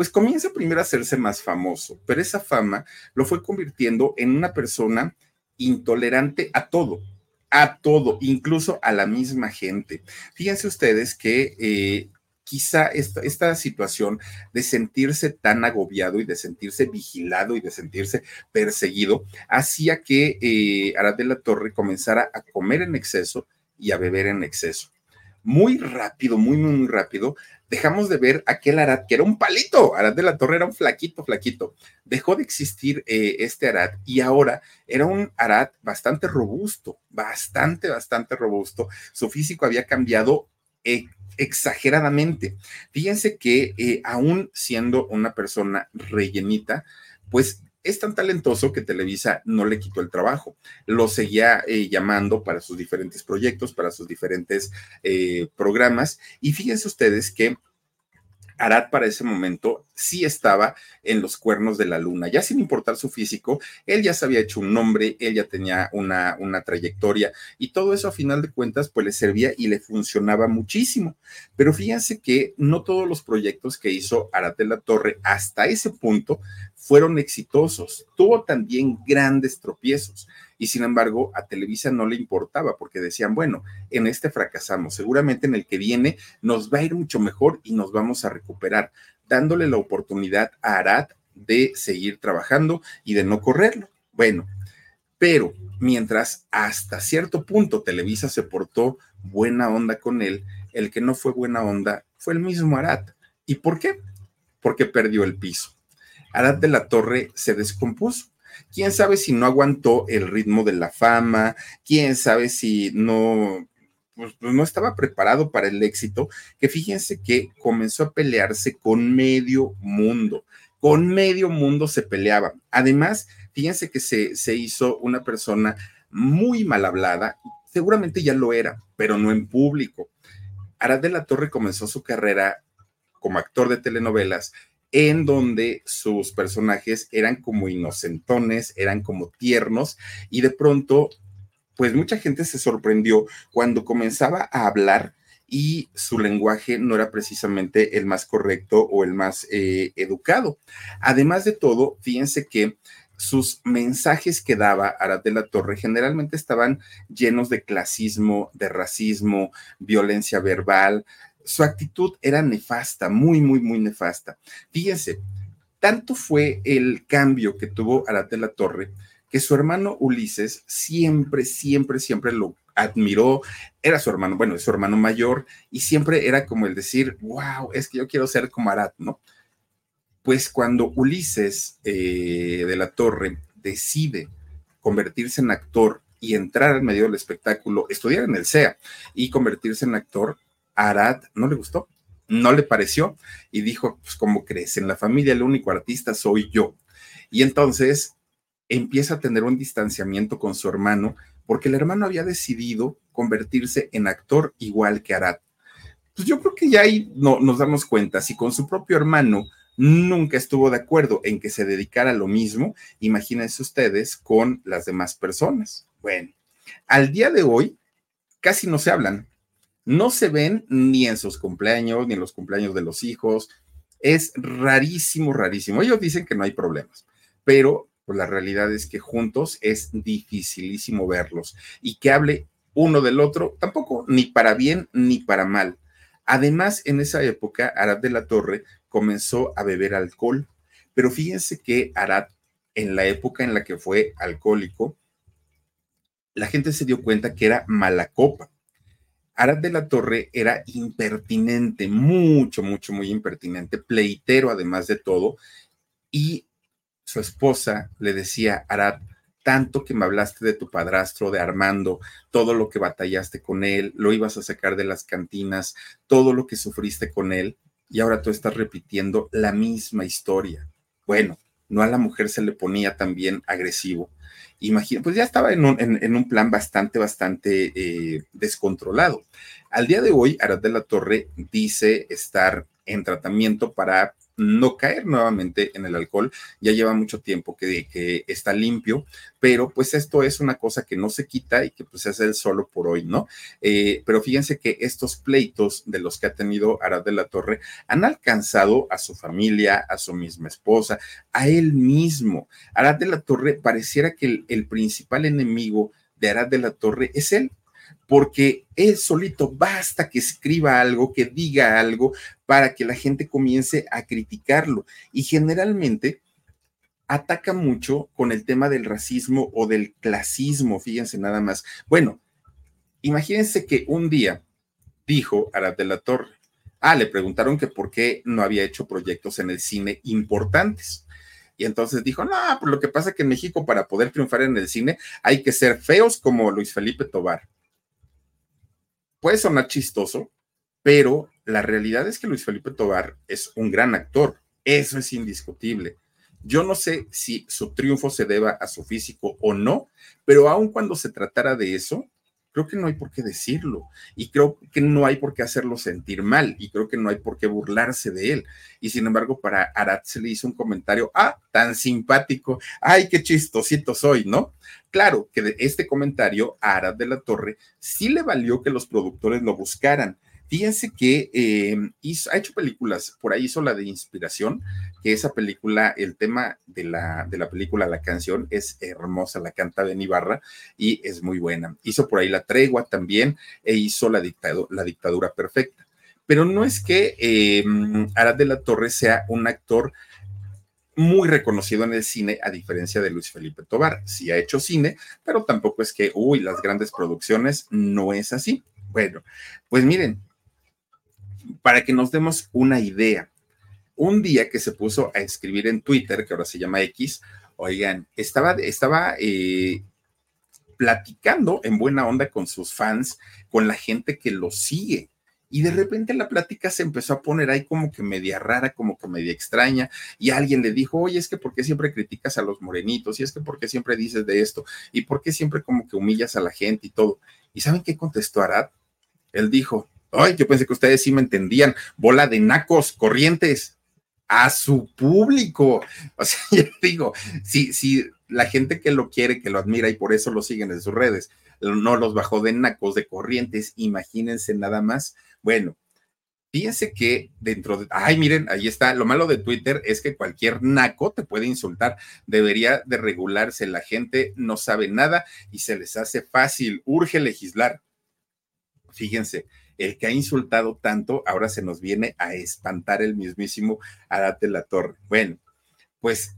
pues comienza primero a hacerse más famoso, pero esa fama lo fue convirtiendo en una persona intolerante a todo, a todo, incluso a la misma gente. Fíjense ustedes que eh, quizá esta, situación de sentirse tan agobiado y de sentirse vigilado y de sentirse perseguido hacía que eh, Arad de la Torre comenzara a comer en exceso y a beber en exceso. Muy rápido, muy, muy rápido, dejamos de ver aquel Arad que era un palito. Arad de la Torre era un flaquito, flaquito. Dejó de existir eh, este Arad y ahora era un Arad bastante robusto, bastante, bastante robusto. Su físico había cambiado. Eh, exageradamente. Fíjense que eh, aún siendo una persona rellenita, pues es tan talentoso que Televisa no le quitó el trabajo. Lo seguía eh, llamando para sus diferentes proyectos, para sus diferentes eh, programas. Y fíjense ustedes que Arad para ese momento sí estaba en los cuernos de la luna, ya sin importar su físico, él ya se había hecho un nombre, él ya tenía una, una trayectoria y todo eso a final de cuentas pues le servía y le funcionaba muchísimo. Pero fíjense que no todos los proyectos que hizo Arad de la Torre hasta ese punto fueron exitosos, tuvo también grandes tropiezos y sin embargo a Televisa no le importaba porque decían, bueno, en este fracasamos, seguramente en el que viene nos va a ir mucho mejor y nos vamos a recuperar, dándole la oportunidad a Arad de seguir trabajando y de no correrlo. Bueno, pero mientras hasta cierto punto Televisa se portó buena onda con él, el que no fue buena onda fue el mismo Arad. ¿Y por qué? Porque perdió el piso. Arad de la Torre se descompuso. Quién sabe si no aguantó el ritmo de la fama, quién sabe si no, pues, pues, no estaba preparado para el éxito, que fíjense que comenzó a pelearse con medio mundo, con medio mundo se peleaba. Además, fíjense que se, se hizo una persona muy mal hablada, seguramente ya lo era, pero no en público. Arad de la Torre comenzó su carrera como actor de telenovelas en donde sus personajes eran como inocentones, eran como tiernos y de pronto, pues mucha gente se sorprendió cuando comenzaba a hablar y su lenguaje no era precisamente el más correcto o el más eh, educado. Además de todo, fíjense que sus mensajes que daba Arad de la Torre generalmente estaban llenos de clasismo, de racismo, violencia verbal, su actitud era nefasta, muy, muy, muy nefasta. Fíjense, tanto fue el cambio que tuvo Arad de la Torre que su hermano Ulises siempre, siempre, siempre lo admiró. Era su hermano, bueno, es su hermano mayor y siempre era como el decir, wow, es que yo quiero ser como Arad, ¿no? Pues cuando Ulises eh, de la Torre decide convertirse en actor y entrar al medio del espectáculo, estudiar en el CEA y convertirse en actor, Arad no le gustó, no le pareció y dijo, pues como crees, en la familia el único artista soy yo. Y entonces empieza a tener un distanciamiento con su hermano porque el hermano había decidido convertirse en actor igual que Arad. Pues yo creo que ya ahí no, nos damos cuenta, si con su propio hermano nunca estuvo de acuerdo en que se dedicara a lo mismo, imagínense ustedes con las demás personas. Bueno, al día de hoy casi no se hablan, no se ven ni en sus cumpleaños, ni en los cumpleaños de los hijos. Es rarísimo, rarísimo. Ellos dicen que no hay problemas, pero pues, la realidad es que juntos es dificilísimo verlos y que hable uno del otro, tampoco, ni para bien ni para mal. Además, en esa época, Arad de la Torre comenzó a beber alcohol, pero fíjense que Arad, en la época en la que fue alcohólico, la gente se dio cuenta que era mala copa Arad de la Torre era impertinente, mucho, mucho, muy impertinente, pleitero además de todo, y su esposa le decía, Arad, tanto que me hablaste de tu padrastro, de Armando, todo lo que batallaste con él, lo ibas a sacar de las cantinas, todo lo que sufriste con él, y ahora tú estás repitiendo la misma historia. Bueno, no a la mujer se le ponía también agresivo, imagina, pues ya estaba en un, plan bastante, bastante eh, descontrolado. Al día de hoy, Arad de la Torre dice estar en tratamiento para no caer nuevamente en el alcohol. Ya lleva mucho tiempo que, está limpio, pero pues esto es una cosa que no se quita y que pues es el solo por hoy, ¿no? Eh, pero fíjense que estos pleitos de los que ha tenido Arad de la Torre han alcanzado a su familia, a su misma esposa, a él mismo. Arad de la Torre pareciera que el, el principal enemigo de Arad de la Torre es él porque él solito basta que escriba algo, que diga algo para que la gente comience a criticarlo. Y generalmente ataca mucho con el tema del racismo o del clasismo, fíjense nada más. Bueno, imagínense que un día dijo Arad de la Torre, ah, le preguntaron que por qué no había hecho proyectos en el cine importantes. Y entonces dijo, no, pues lo que pasa es que en México para poder triunfar en el cine hay que ser feos como Luis Felipe Tobar puede sonar chistoso, pero la realidad es que Luis Felipe Tobar es un gran actor. Eso es indiscutible. Yo no sé si su triunfo se deba a su físico o no, pero aun cuando se tratara de eso, creo que no hay por qué decirlo y creo que no hay por qué hacerlo sentir mal y creo que no hay por qué burlarse de él. Y sin embargo, para Arad se le hizo un comentario, ah, tan simpático, ay, qué chistosito soy, ¿no? Claro que este comentario a Arad de la Torre sí le valió que los productores lo buscaran. Fíjense que eh, ha hecho películas, por ahí hizo la de Inspiración, que esa película, el tema de la, de la película, la canción es hermosa, la canta Ben Ibarra y es muy buena. Hizo por ahí La Tregua también e hizo La, la Dictadura Perfecta. Pero no es que eh, Arad de la Torre sea un actor muy reconocido en el cine, a diferencia de Luis Felipe Tobar. Sí ha hecho cine, pero tampoco es que, uy, las grandes producciones, no es así. Bueno, pues miren, para que nos demos una idea. Un día que se puso a escribir en Twitter, que ahora se llama X, oigan, estaba, estaba eh, platicando en buena onda con sus fans, con la gente que lo sigue. Y de repente la plática se empezó a poner ahí como que media rara, como que media extraña, y alguien le dijo, oye, es que ¿por qué siempre criticas a los morenitos? Y es que ¿por qué siempre dices de esto? ¿Y por qué siempre como que humillas a la gente y todo? ¿Y saben qué contestó Arad? Él dijo, ay, yo pensé que ustedes sí me entendían, bola de nacos, corrientes, a su público. O sea, yo digo, si, si la gente que lo quiere, que lo admira y por eso lo siguen en sus redes, no los bajó de nacos, de corrientes, imagínense nada más. Bueno, fíjense que dentro de, ay, miren, ahí está, lo malo de Twitter es que cualquier naco te puede insultar, debería de regularse, la gente no sabe nada y se les hace fácil, urge legislar. Fíjense, el que ha insultado tanto, ahora se nos viene a espantar el mismísimo Arad de la Torre. Bueno, pues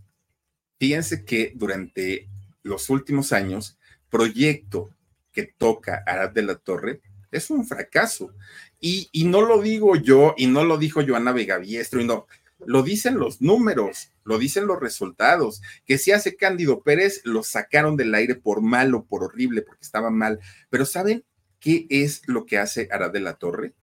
fíjense que durante los últimos años, proyecto que toca Arad de la Torre es un fracaso. Y, y, no lo digo yo, y no lo dijo Joana Vegaviestro, y no, lo dicen los números, lo dicen los resultados, que si hace Cándido Pérez, lo sacaron del aire por malo, por horrible, porque estaba mal. Pero ¿saben qué es lo que hace Arad de la Torre?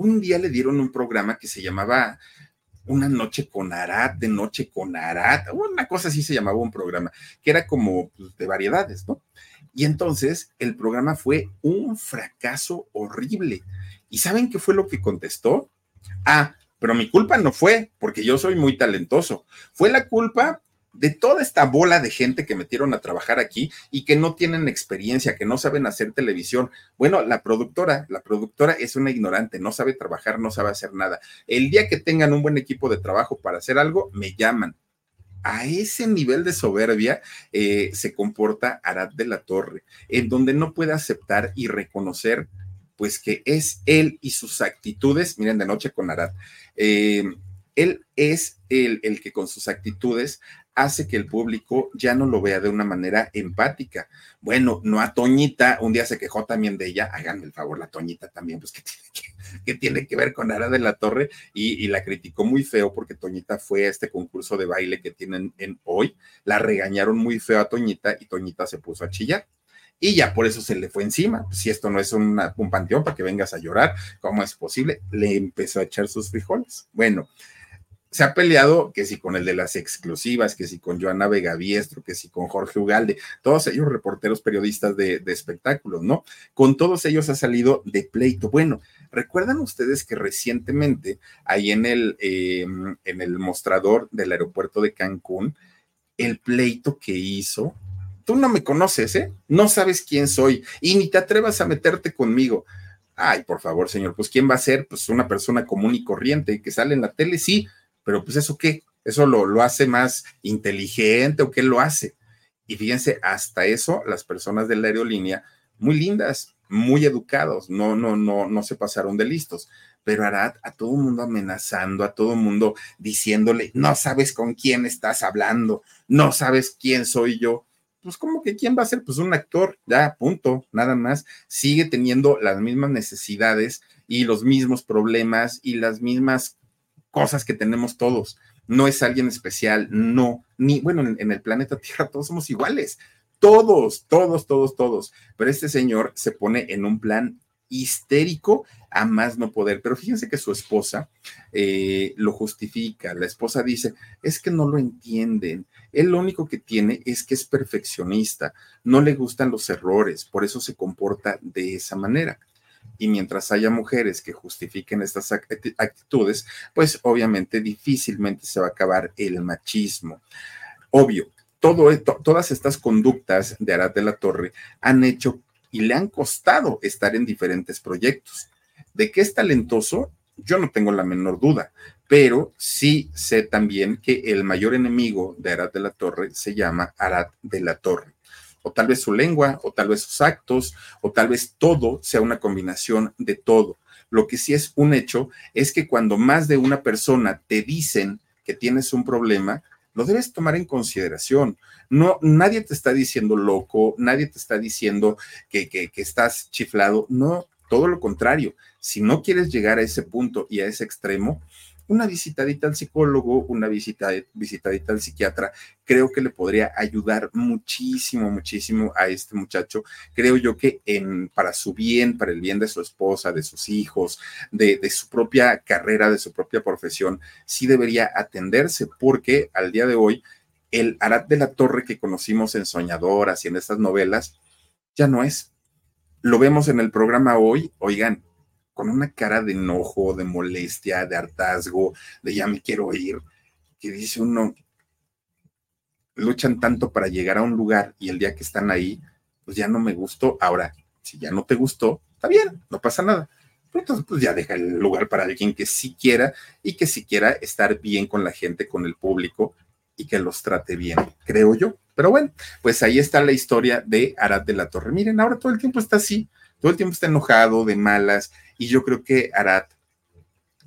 un día le dieron un programa que se llamaba Una noche con Arat, de noche con Arat, una cosa así se llamaba un programa, que era como pues, de variedades, ¿no? Y entonces el programa fue un fracaso horrible. ¿Y saben qué fue lo que contestó? Ah, pero mi culpa no fue, porque yo soy muy talentoso. Fue la culpa de toda esta bola de gente que metieron a trabajar aquí y que no tienen experiencia, que no saben hacer televisión. Bueno, la productora, la productora es una ignorante, no sabe trabajar, no sabe hacer nada. El día que tengan un buen equipo de trabajo para hacer algo, me llaman. A ese nivel de soberbia eh, se comporta Arad de la Torre, en donde no puede aceptar y reconocer pues que es él y sus actitudes, miren de noche con Arad, eh, él es el, el, que con sus actitudes hace que el público ya no lo vea de una manera empática. Bueno, no a Toñita, un día se quejó también de ella, háganme el favor, la Toñita también, pues que tiene que, ver con Ara de la Torre y, la criticó muy feo porque Toñita fue a este concurso de baile que tienen en hoy, la regañaron muy feo a Toñita y Toñita se puso a chillar y ya por eso se le fue encima. Si esto no es un panteón para que vengas a llorar, ¿cómo es posible? Le empezó a echar sus frijoles. Bueno, se ha peleado que si con el de las exclusivas, que si con Joana Vega Biestro, que si con Jorge Ugalde, todos ellos reporteros periodistas de, de, espectáculos, ¿no? Con todos ellos ha salido de pleito. Bueno, recuerdan ustedes que recientemente ahí en el, eh, en el mostrador del aeropuerto de Cancún, el pleito que hizo, tú no me conoces, ¿eh? No sabes quién soy y ni te atrevas a meterte conmigo. Ay, por favor, señor, pues ¿quién va a ser? Pues una persona común y corriente que sale en la tele, sí, pero pues eso qué, eso lo, lo hace más inteligente o qué lo hace. Y fíjense, hasta eso las personas de la aerolínea, muy lindas, muy educados, no, no, no, no se pasaron de listos. Pero Arad a todo el mundo amenazando, a todo el mundo diciéndole, no sabes con quién estás hablando, no sabes quién soy yo. Pues como que quién va a ser, pues un actor, ya, punto, nada más. Sigue teniendo las mismas necesidades y los mismos problemas y las mismas cosas que tenemos todos. No es alguien especial, no, ni, bueno, en, el planeta Tierra todos somos iguales. Todos, todos, todos, todos. Pero este señor se pone en un plan histérico a más no poder. Pero fíjense que su esposa eh, lo justifica. La esposa dice, es que no lo entienden. Él lo único que tiene es que es perfeccionista, no le gustan los errores, por eso se comporta de esa manera. Y mientras haya mujeres que justifiquen estas actitudes, pues obviamente difícilmente se va a acabar el machismo. Obvio, todo esto, todas estas conductas de Arad de la Torre han hecho y le han costado estar en diferentes proyectos. De que es talentoso, yo no tengo la menor duda, pero sí sé también que el mayor enemigo de Arad de la Torre se llama Arad de la Torre. O tal vez su lengua, o tal vez sus actos, o tal vez todo sea una combinación de todo. Lo que sí es un hecho es que cuando más de una persona te dicen que tienes un problema, lo debes tomar en consideración. No, nadie te está diciendo loco, nadie te está diciendo que, que, que estás chiflado. No, todo lo contrario. Si no quieres llegar a ese punto y a ese extremo, una visitadita al psicólogo, una visita, visitadita al psiquiatra, creo que le podría ayudar muchísimo, muchísimo a este muchacho. Creo yo que en, para su bien, para el bien de su esposa, de sus hijos, de, de su propia carrera, de su propia profesión, sí debería atenderse, porque al día de hoy, el Arad de la Torre que conocimos en Soñadoras y en estas novelas, ya no es. Lo vemos en el programa hoy, oigan, con una cara de enojo, de molestia, de hartazgo, de ya me quiero ir, que dice uno, luchan tanto para llegar a un lugar y el día que están ahí, pues ya no me gustó. Ahora, si ya no te gustó, está bien, no pasa nada. Pero entonces, pues ya deja el lugar para alguien que sí quiera y que sí quiera estar bien con la gente, con el público y que los trate bien, creo yo. Pero bueno, pues ahí está la historia de Arad de la Torre. Miren, ahora todo el tiempo está así, todo el tiempo está enojado, de malas, y yo creo que Arad,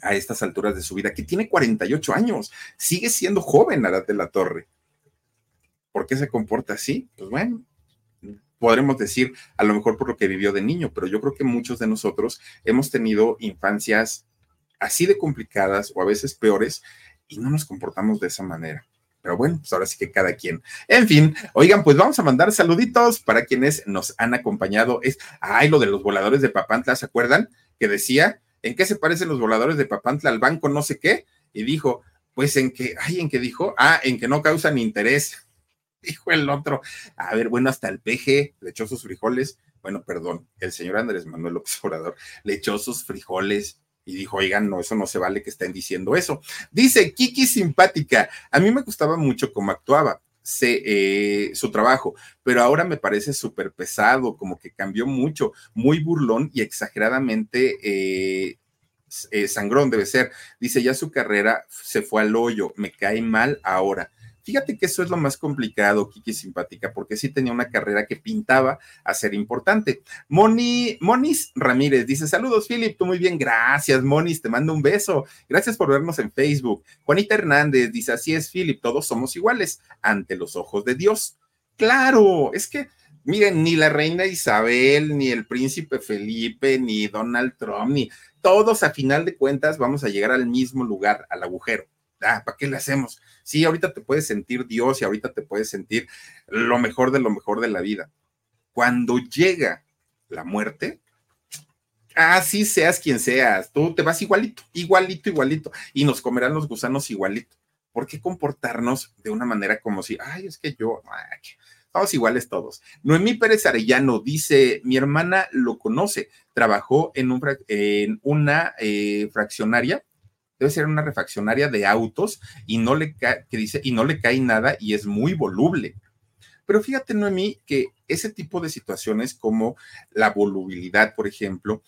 a estas alturas de su vida, que tiene 48 años, sigue siendo joven Arad de la Torre. ¿Por qué se comporta así? Pues bueno, podremos decir a lo mejor por lo que vivió de niño, pero yo creo que muchos de nosotros hemos tenido infancias así de complicadas o a veces peores y no nos comportamos de esa manera. Pero bueno, pues ahora sí que cada quien. En fin, oigan, pues vamos a mandar saluditos para quienes nos han acompañado. Es, ay, lo de los voladores de Papantla, ¿se acuerdan? Decía, ¿en qué se parecen los voladores de Papantla al banco no sé qué? Y dijo, pues en que, ay, ¿en qué dijo? Ah, en que no causan interés. Dijo el otro, a ver, bueno, hasta el PG le echó sus frijoles. Bueno, perdón, el señor Andrés Manuel López Obrador le echó sus frijoles y dijo, oigan, no, eso no se vale que estén diciendo eso. Dice Kiki simpática, a mí me gustaba mucho cómo actuaba. Eh, su trabajo, pero ahora me parece súper pesado, como que cambió mucho, muy burlón y exageradamente eh, eh, sangrón debe ser. Dice, ya su carrera se fue al hoyo, me cae mal ahora. Fíjate que eso es lo más complicado, Kiki Simpática, porque sí tenía una carrera que pintaba a ser importante. Moni, Monis Ramírez dice: Saludos, Philip, tú muy bien, gracias, Monis, te mando un beso. Gracias por vernos en Facebook. Juanita Hernández dice: Así es, Philip, todos somos iguales ante los ojos de Dios. Claro, es que miren, ni la reina Isabel, ni el príncipe Felipe, ni Donald Trump, ni todos a final de cuentas vamos a llegar al mismo lugar, al agujero. Ah, ¿para qué le hacemos? Sí, ahorita te puedes sentir Dios y ahorita te puedes sentir lo mejor de lo mejor de la vida. Cuando llega la muerte, así seas quien seas, tú te vas igualito, igualito, igualito, y nos comerán los gusanos igualito. ¿Por qué comportarnos de una manera como si, ay, es que yo, ay, estamos iguales todos? Noemí Pérez Arellano dice, mi hermana lo conoce, trabajó en, un, en una eh, fraccionaria debe ser una refaccionaria de autos y no le cae, que dice, y no le cae nada y es muy voluble. Pero fíjate, Noemí, que ese tipo de situaciones como la volubilidad, por ejemplo,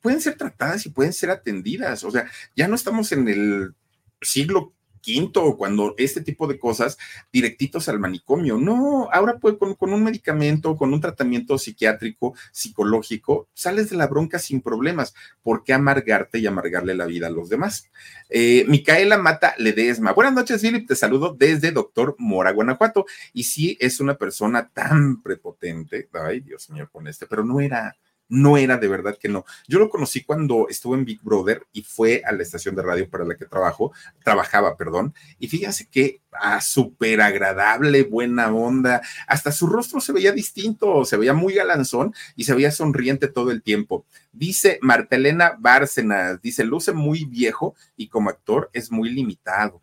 pueden ser tratadas y pueden ser atendidas. O sea, ya no estamos en el siglo quinto, cuando este tipo de cosas directitos al manicomio. No, ahora pues con, con, un medicamento, con un tratamiento psiquiátrico, psicológico, sales de la bronca sin problemas. ¿Por qué amargarte y amargarle la vida a los demás? Eh, Micaela Mata Ledesma. Buenas noches, Philip. Te saludo desde Doctor Mora, Guanajuato. Y sí, es una persona tan prepotente. Ay, Dios mío, con este, pero no era no era de verdad que no. Yo lo conocí cuando estuve en Big Brother y fue a la estación de radio para la que trabajo, trabajaba, perdón, y fíjense que ah, súper agradable, buena onda, hasta su rostro se veía distinto, se veía muy galanzón y se veía sonriente todo el tiempo. Dice Martelena Bárcenas, dice, luce muy viejo y como actor es muy limitado.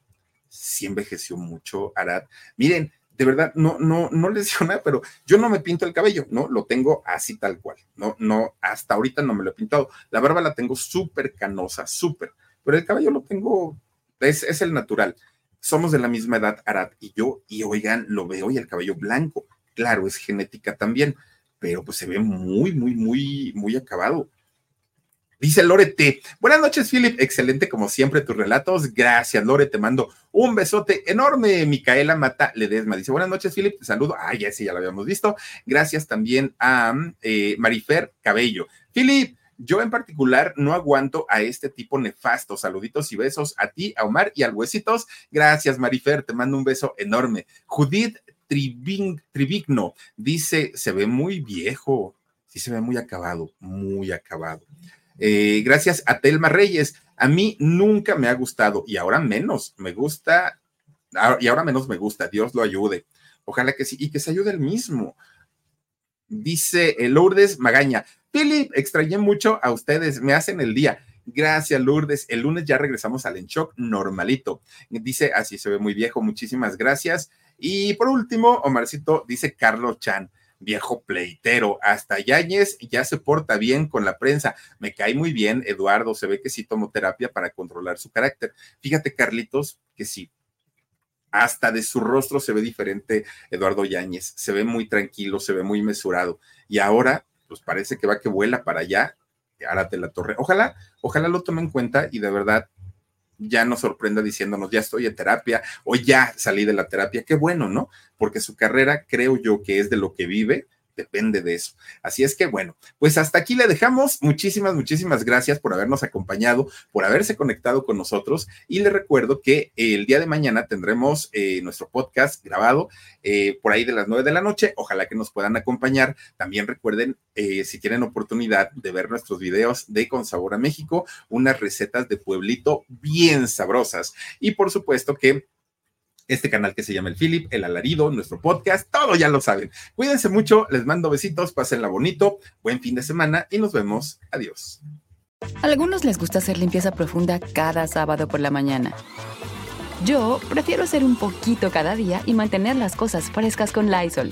Sí envejeció mucho, Arad. Miren, de verdad, no, no, no lesiona, pero yo no me pinto el cabello, ¿no? Lo tengo así tal cual, no, no, hasta ahorita no me lo he pintado. La barba la tengo súper canosa, súper, pero el cabello lo tengo, es, es el natural. Somos de la misma edad, Arad y yo, y oigan, lo veo y el cabello blanco. Claro, es genética también, pero pues se ve muy, muy, muy, muy acabado. Dice Lore T. Buenas noches, Philip. Excelente como siempre tus relatos. Gracias, Lore. Te mando un besote enorme. Micaela Mata Ledesma dice: Buenas noches, Philip. Saludo. Ah, ya sí, ya lo habíamos visto. Gracias también a eh, Marifer Cabello. Philip, yo en particular no aguanto a este tipo nefasto. Saluditos y besos a ti, a Omar y al Huesitos. Gracias, Marifer. Te mando un beso enorme. Judith Trivigno dice: Se ve muy viejo. Sí, se ve muy acabado, muy acabado. Eh, gracias a Telma Reyes. A mí nunca me ha gustado y ahora menos me gusta, ah, y ahora menos me gusta. Dios lo ayude. Ojalá que sí, y que se ayude el mismo. Dice Lourdes Magaña. Philip, extrañé mucho a ustedes, me hacen el día. Gracias, Lourdes. El lunes ya regresamos al Enchoc normalito. Dice, así se ve muy viejo, muchísimas gracias. Y por último, Omarcito dice Carlos Chan viejo pleitero. Hasta Yáñez ya se porta bien con la prensa. Me cae muy bien, Eduardo. Se ve que sí tomó terapia para controlar su carácter. Fíjate, Carlitos, que sí. Hasta de su rostro se ve diferente Eduardo Yáñez. Se ve muy tranquilo, se ve muy mesurado. Y ahora, pues parece que va que vuela para allá. Árate la torre. Ojalá, ojalá lo tome en cuenta y de verdad ya nos sorprenda diciéndonos, ya estoy en terapia o ya salí de la terapia. Qué bueno, ¿no? Porque su carrera creo yo que es de lo que vive depende de eso. Así es que bueno, pues hasta aquí le dejamos. Muchísimas, muchísimas gracias por habernos acompañado, por haberse conectado con nosotros y le recuerdo que el día de mañana tendremos eh, nuestro podcast grabado eh, por ahí de las nueve de la noche. Ojalá que nos puedan acompañar. También recuerden, eh, si tienen oportunidad de ver nuestros videos de Con Sabor a México, unas recetas de pueblito bien sabrosas. Y por supuesto que este canal que se llama El Philip, El Alarido, nuestro podcast, todo ya lo saben. Cuídense mucho, les mando besitos, pásenla bonito, buen fin de semana y nos vemos. Adiós. A algunos les gusta hacer limpieza profunda cada sábado por la mañana. Yo prefiero hacer un poquito cada día y mantener las cosas frescas con Lysol.